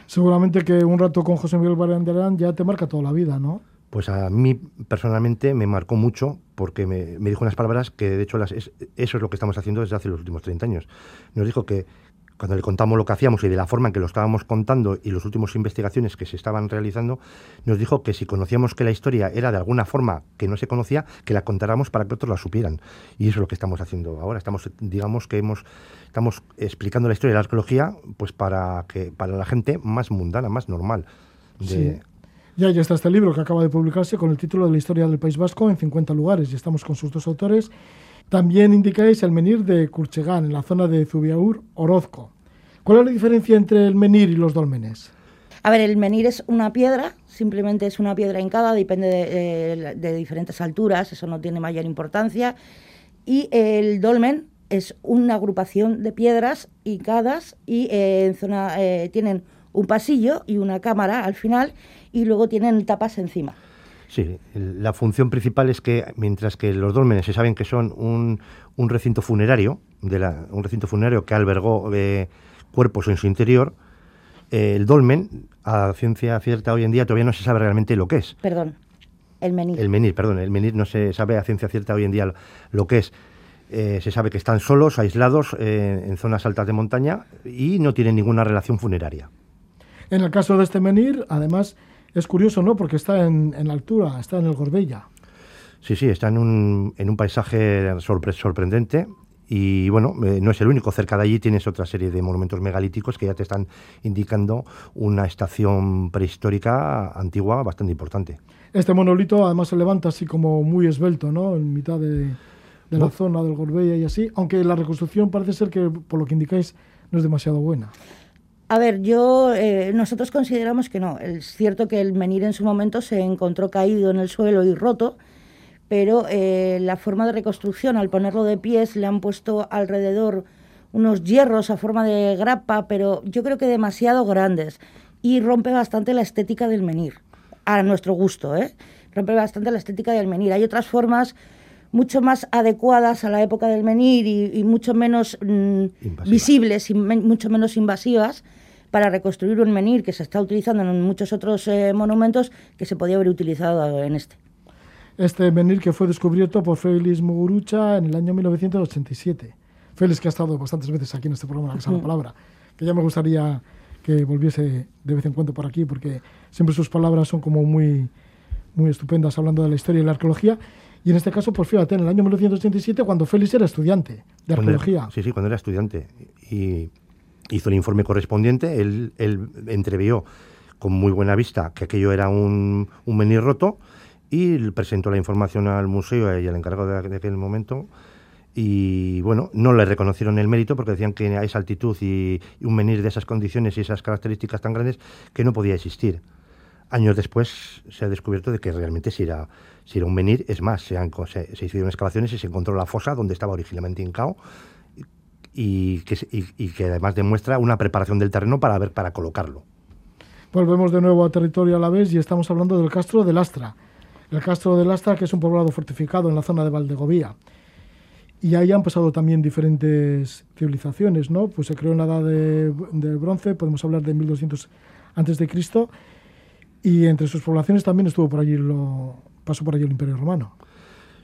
Seguramente que un rato con José Miguel Barendarán ya te marca toda la vida, ¿no? Pues a mí personalmente me marcó mucho porque me, me dijo unas palabras que de hecho las, es- eso es lo que estamos haciendo desde hace los últimos 30 años. Nos dijo que cuando le contamos lo que hacíamos y de la forma en que lo estábamos contando y las últimas investigaciones que se estaban realizando, nos dijo que si conocíamos que la historia era de alguna forma que no se conocía, que la contáramos para que otros la supieran. Y eso es lo que estamos haciendo ahora. Estamos, digamos que hemos, estamos explicando la historia de la arqueología pues para, que, para la gente más mundana, más normal. De, Sí. Ya, ya está este libro que acaba de publicarse con el título de la historia del País Vasco en 50 lugares y estamos con sus dos autores. También indicáis el menir de Curchegán en la zona de Zubiaur, Orozco. ¿Cuál es la diferencia entre el menir y los dólmenes? A ver, el menir es una piedra, simplemente es una piedra hincada, depende de, de- de diferentes alturas, eso no tiene mayor importancia. Y el dolmen es una agrupación de piedras hincadas y eh, en zona eh, tienen un pasillo y una cámara al final y luego tienen tapas encima. Sí, la función principal es que mientras que los dólmenes se saben que son un, un recinto funerario, de la- un recinto funerario que albergó eh, cuerpos en su interior, eh, el dolmen, a ciencia cierta hoy en día, todavía no se sabe realmente lo que es. Perdón, el menir. El menir, perdón, el menir no se sabe a ciencia cierta hoy en día lo, lo que es. Eh, se sabe que están solos, aislados, eh, en zonas altas de montaña y no tienen ninguna relación funeraria. En el caso de este menir, además, es curioso, ¿no? Porque está en, en altura, está en el Gorbella. Sí, sí, está en un, en un paisaje sorpre- sorprendente y bueno, eh, no es el único. Cerca de allí tienes otra serie de monumentos megalíticos que ya te están indicando una estación prehistórica antigua bastante importante. Este monolito además se levanta así como muy esbelto, ¿no? En mitad de, de la zona del Gorbella y así, aunque la reconstrucción parece ser que, por lo que indicáis, no es demasiado buena. A ver, yo eh, nosotros consideramos que no. Es cierto que el menir en su momento se encontró caído en el suelo y roto, pero eh, la forma de reconstrucción, al ponerlo de pies, le han puesto alrededor unos hierros a forma de grapa, pero yo creo que demasiado grandes y rompe bastante la estética del menir, a nuestro gusto, ¿eh? Rompe bastante la estética del menir. Hay otras formas mucho más adecuadas a la época del menir y, y mucho menos mm, visibles y mucho menos invasivas, para reconstruir un menhir que se está utilizando en muchos otros eh, monumentos que se podía haber utilizado en este. Este menhir que fue descubierto por Félix Mugurucha en el año 1987. Félix que ha estado bastantes veces aquí en este programa, La Casa de la Palabra, que ya me gustaría que volviese de vez en cuando por aquí, porque siempre sus palabras son como muy, muy estupendas hablando de la historia y la arqueología. Y en este caso, pues fíjate, en el año 1987, cuando Félix era estudiante de Cuando arqueología. sí, sí, cuando era estudiante. Y hizo el informe correspondiente, él, entrevió con muy buena vista que aquello era un, un menhir roto y presentó la información al museo y al encargado de, aquel momento. Y bueno, no le reconocieron el mérito porque decían que a esa altitud y, un menhir de esas condiciones y esas características tan grandes que no podía existir. Años después se ha descubierto de que realmente si era, era un menhir, es más, se, han se, hicieron excavaciones y se encontró la fosa donde estaba originalmente hincado y que, además demuestra una preparación del terreno para ver para colocarlo. Volvemos de nuevo a territorio a la vez y estamos hablando del Castro de Lastra. El Castro de Lastra, que es un poblado fortificado en la zona de Valdegovía. Y ahí han pasado también diferentes civilizaciones, ¿no? Pues se creó en la edad de, de bronce, podemos hablar de 1200 antes de Cristo, y entre sus poblaciones también estuvo por allí lo pasó por allí el Imperio Romano.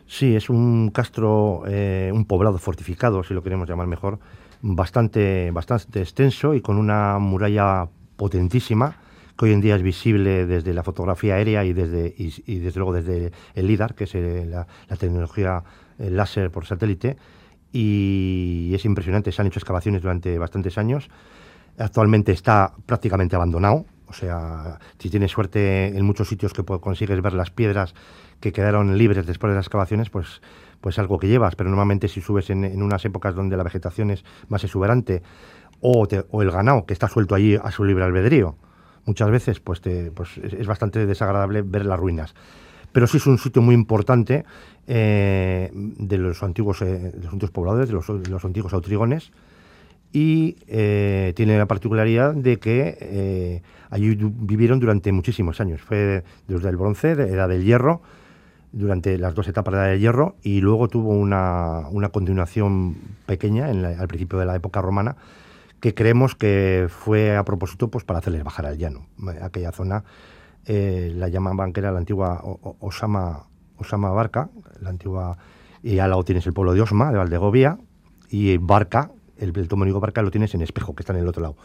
Sí, es un castro, eh, un poblado fortificado, si lo queremos llamar mejor, bastante, bastante extenso y con una muralla potentísima que hoy en día es visible desde la fotografía aérea y desde, y, desde luego desde el LIDAR, que es la, la tecnología eh, láser por satélite. Y es impresionante, se han hecho excavaciones durante bastantes años. Actualmente está prácticamente abandonado. O sea, si tienes suerte en muchos sitios que consigues ver las piedras que quedaron libres después de las excavaciones, pues, pues algo que llevas. Pero normalmente si subes en, unas épocas donde la vegetación es más exuberante o, te- o el ganado que está suelto allí a su libre albedrío, muchas veces pues, te, pues es, bastante desagradable ver las ruinas. Pero sí es un sitio muy importante eh, de los antiguos, eh, de los antiguos pobladores, de los, antiguos autrigones, y eh, tiene la particularidad de que allí vivieron durante muchísimos años. Fue desde el bronce, de edad del hierro, durante las dos etapas de la del hierro, y luego tuvo una, una continuación pequeña en la- al principio de la época romana, que creemos que fue a propósito pues, para hacerles bajar al llano. Aquella zona eh, la llamaban que era la antigua Osama, Osama Barca, la antigua, y al lado tienes el pueblo de Osma, de Valdegovia, y Barca, el, el tomónico Barca lo tienes en Espejo, que está en el otro lado,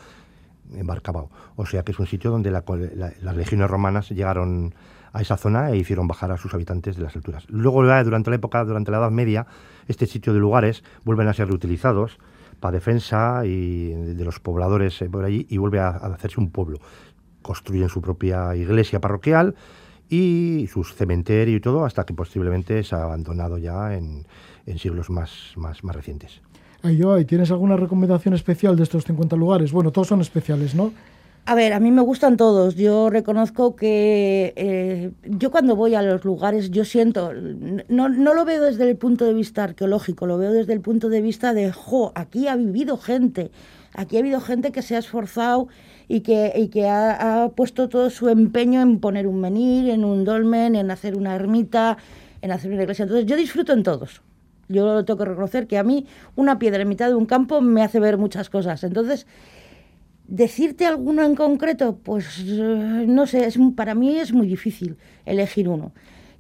en Barcabao. O sea que es un sitio donde la- la- las legiones romanas llegaron a esa zona e hicieron bajar a sus habitantes de las alturas. Luego, durante la época, durante la Edad Media, este sitio de lugares vuelven a ser reutilizados para defensa y de, los pobladores eh, por allí y vuelve a, a hacerse un pueblo. Construyen su propia iglesia parroquial y su cementerio y todo hasta que posiblemente se ha abandonado ya en, en siglos más, más, más recientes. Ay, yo, ¿y ¿tienes alguna recomendación especial de estos 50 lugares? Bueno, todos son especiales, ¿no? A ver, a mí me gustan todos. Yo reconozco que eh, yo cuando voy a los lugares, yo siento, no, no lo veo desde el punto de vista arqueológico, lo veo desde el punto de vista de, jo, aquí ha vivido gente, aquí ha habido gente que se ha esforzado y que, y que ha, puesto todo su empeño en poner un menir, en un dolmen, en hacer una ermita, en hacer una iglesia. Entonces yo disfruto en todos. Yo tengo que reconocer que a mí una piedra en mitad de un campo me hace ver muchas cosas. Entonces, decirte alguno en concreto, pues eh, no sé, es, para mí es muy difícil elegir uno.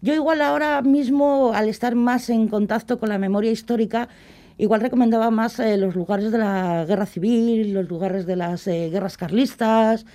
Yo igual ahora mismo, al estar más en contacto con la memoria histórica, igual recomendaba más eh, los lugares de la guerra civil, los lugares de las eh, guerras carlistas,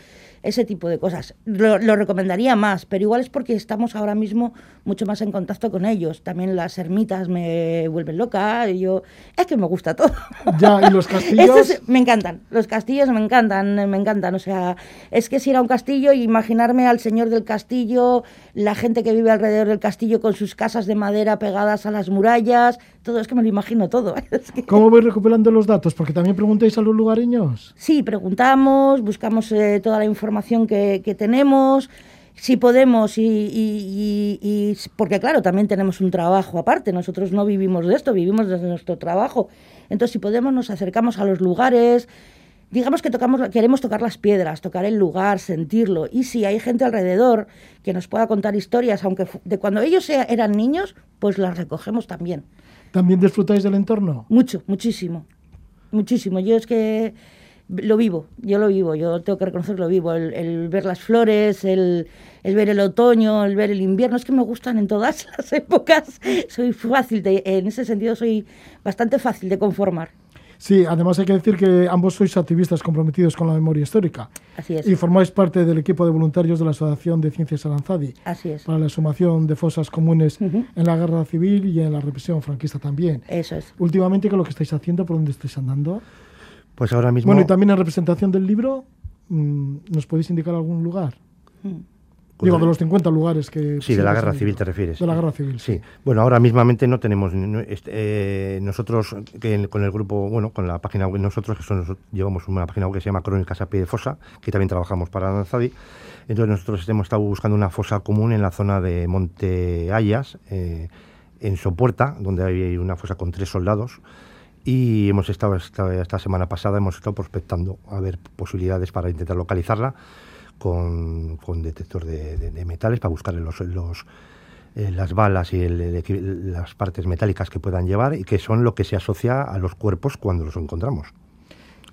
ese tipo de cosas. Lo, lo recomendaría más, pero igual es porque estamos ahora mismo mucho más en contacto con ellos. También las ermitas me vuelven loca, y yo es que me gusta todo. Ya, ¿y los *laughs* castillos? Estos me encantan, los castillos me encantan, me encantan. O sea, es que si ir a un castillo, imaginarme al señor del castillo, la gente que vive alrededor del castillo con sus casas de madera pegadas a las murallas, todo es que me lo imagino todo. *laughs* Es que- ¿Cómo vais recuperando los datos? Porque también preguntáis a los lugareños. Sí, preguntamos, buscamos eh, toda la información que, que tenemos, si podemos, y, y- y- y- porque claro, también tenemos un trabajo aparte, nosotros no vivimos de esto, vivimos desde nuestro trabajo. Entonces, si podemos, nos acercamos a los lugares, digamos que tocamos, queremos tocar las piedras, tocar el lugar, sentirlo. Y si hay gente alrededor que nos pueda contar historias, aunque de cuando ellos eran niños, pues las recogemos también. ¿También disfrutáis del entorno? Mucho, muchísimo. Muchísimo. Yo es que lo vivo, yo lo vivo, yo tengo que reconocer lo vivo, el, el ver las flores, el, el, ver el otoño, el ver el invierno, es que me gustan en todas *laughs* las épocas, soy fácil, de, en ese sentido soy bastante fácil de conformar. Sí, además hay que decir que ambos sois activistas comprometidos con la memoria histórica. Así es. Y formáis parte del equipo de voluntarios de la Asociación de Ciencias Aranzadi. Así es. Para la sumación de fosas comunes uh -huh. en la guerra civil y en la represión franquista también. Eso es. Últimamente, ¿qué es lo que estáis haciendo? ¿Por dónde estáis andando? Pues ahora mismo. Bueno, y también en representación del libro, ¿nos podéis indicar algún lugar? Uh -huh. Digo, de los 50 lugares que... Sí, de la guerra civil te refieres. De la guerra civil. Sí. Bueno, ahora mismamente no tenemos... Este, eh, nosotros, que con el grupo, bueno, con la página web, nosotros que son, llevamos una página web que se llama Crónicas a pie de fosa, que también trabajamos para Danzadi. Entonces nosotros hemos estado buscando una fosa común en la zona de Monte Ayas, eh, en Sopuerta, donde hay una fosa con tres soldados. Y hemos estado, esta, esta semana pasada, hemos estado prospectando a ver posibilidades para intentar localizarla con, con detector de, de, de, metales para buscar los, los eh, las balas y el, el, las partes metálicas que puedan llevar y que son lo que se asocia a los cuerpos cuando los encontramos.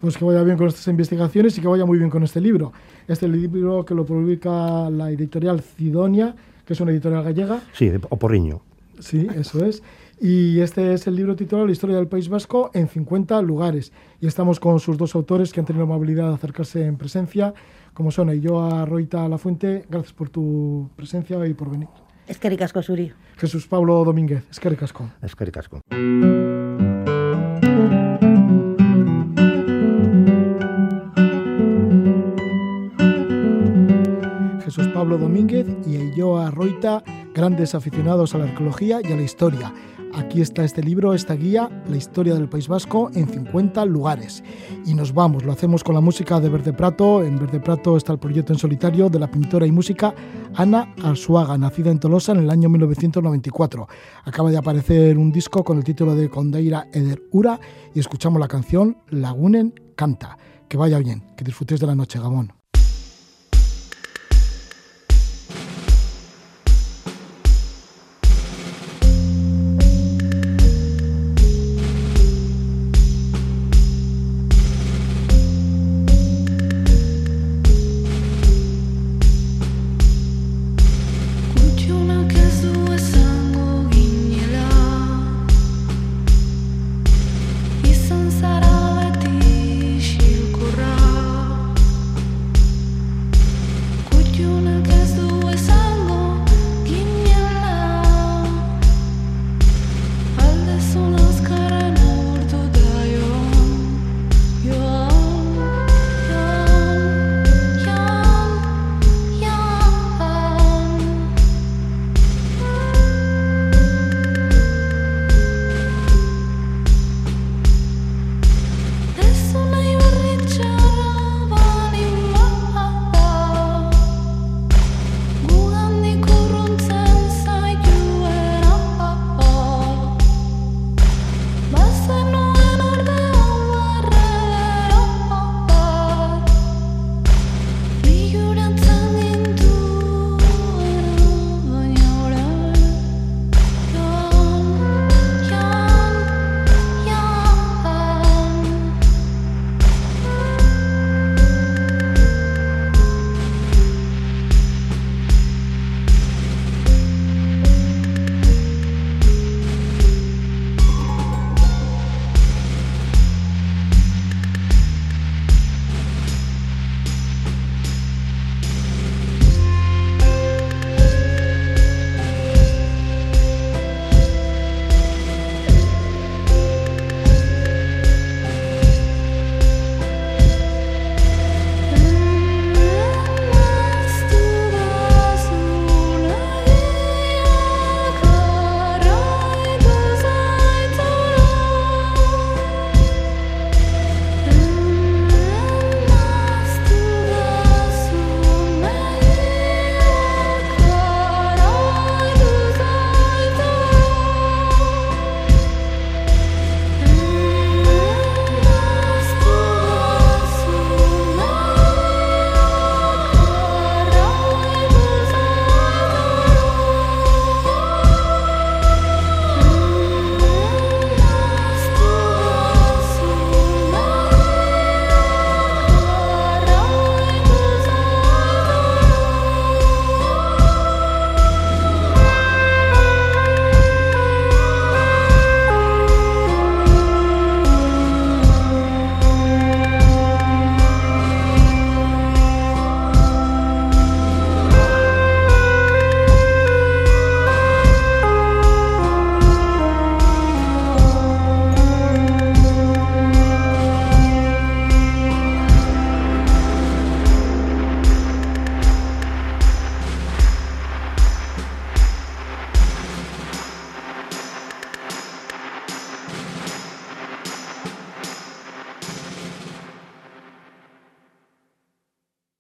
Pues que vaya bien con estas investigaciones y que vaya muy bien con este libro. Este libro que lo publica la editorial Cidonia, que es una editorial gallega. Sí, de Oporriño. Sí, eso es. Y este es el libro titulado La historia del País Vasco en 50 lugares. Y estamos con sus dos autores que han tenido la amabilidad de acercarse en presencia, como son Ayoa Roita La Fuente. Gracias por tu presencia y por venir. Es que ricasco, Suri. Jesús Pablo Domínguez. Es que ricasco. Es que ricasco. Jesús Pablo Domínguez y Ayoa Roita, grandes aficionados a la arqueología y a la historia. Aquí está este libro, esta guía, La historia del País Vasco en 50 lugares. Y nos vamos, lo hacemos con la música de Verde Prato. En Verde Prato está el proyecto en solitario de la pintora y música Ana Arsuaga, nacida en Tolosa en el año 1994. Acaba de aparecer un disco con el título de Condeira Eder Ura y escuchamos la canción Lagunen Canta. Que vaya bien, que disfrutéis de la noche, Gabón.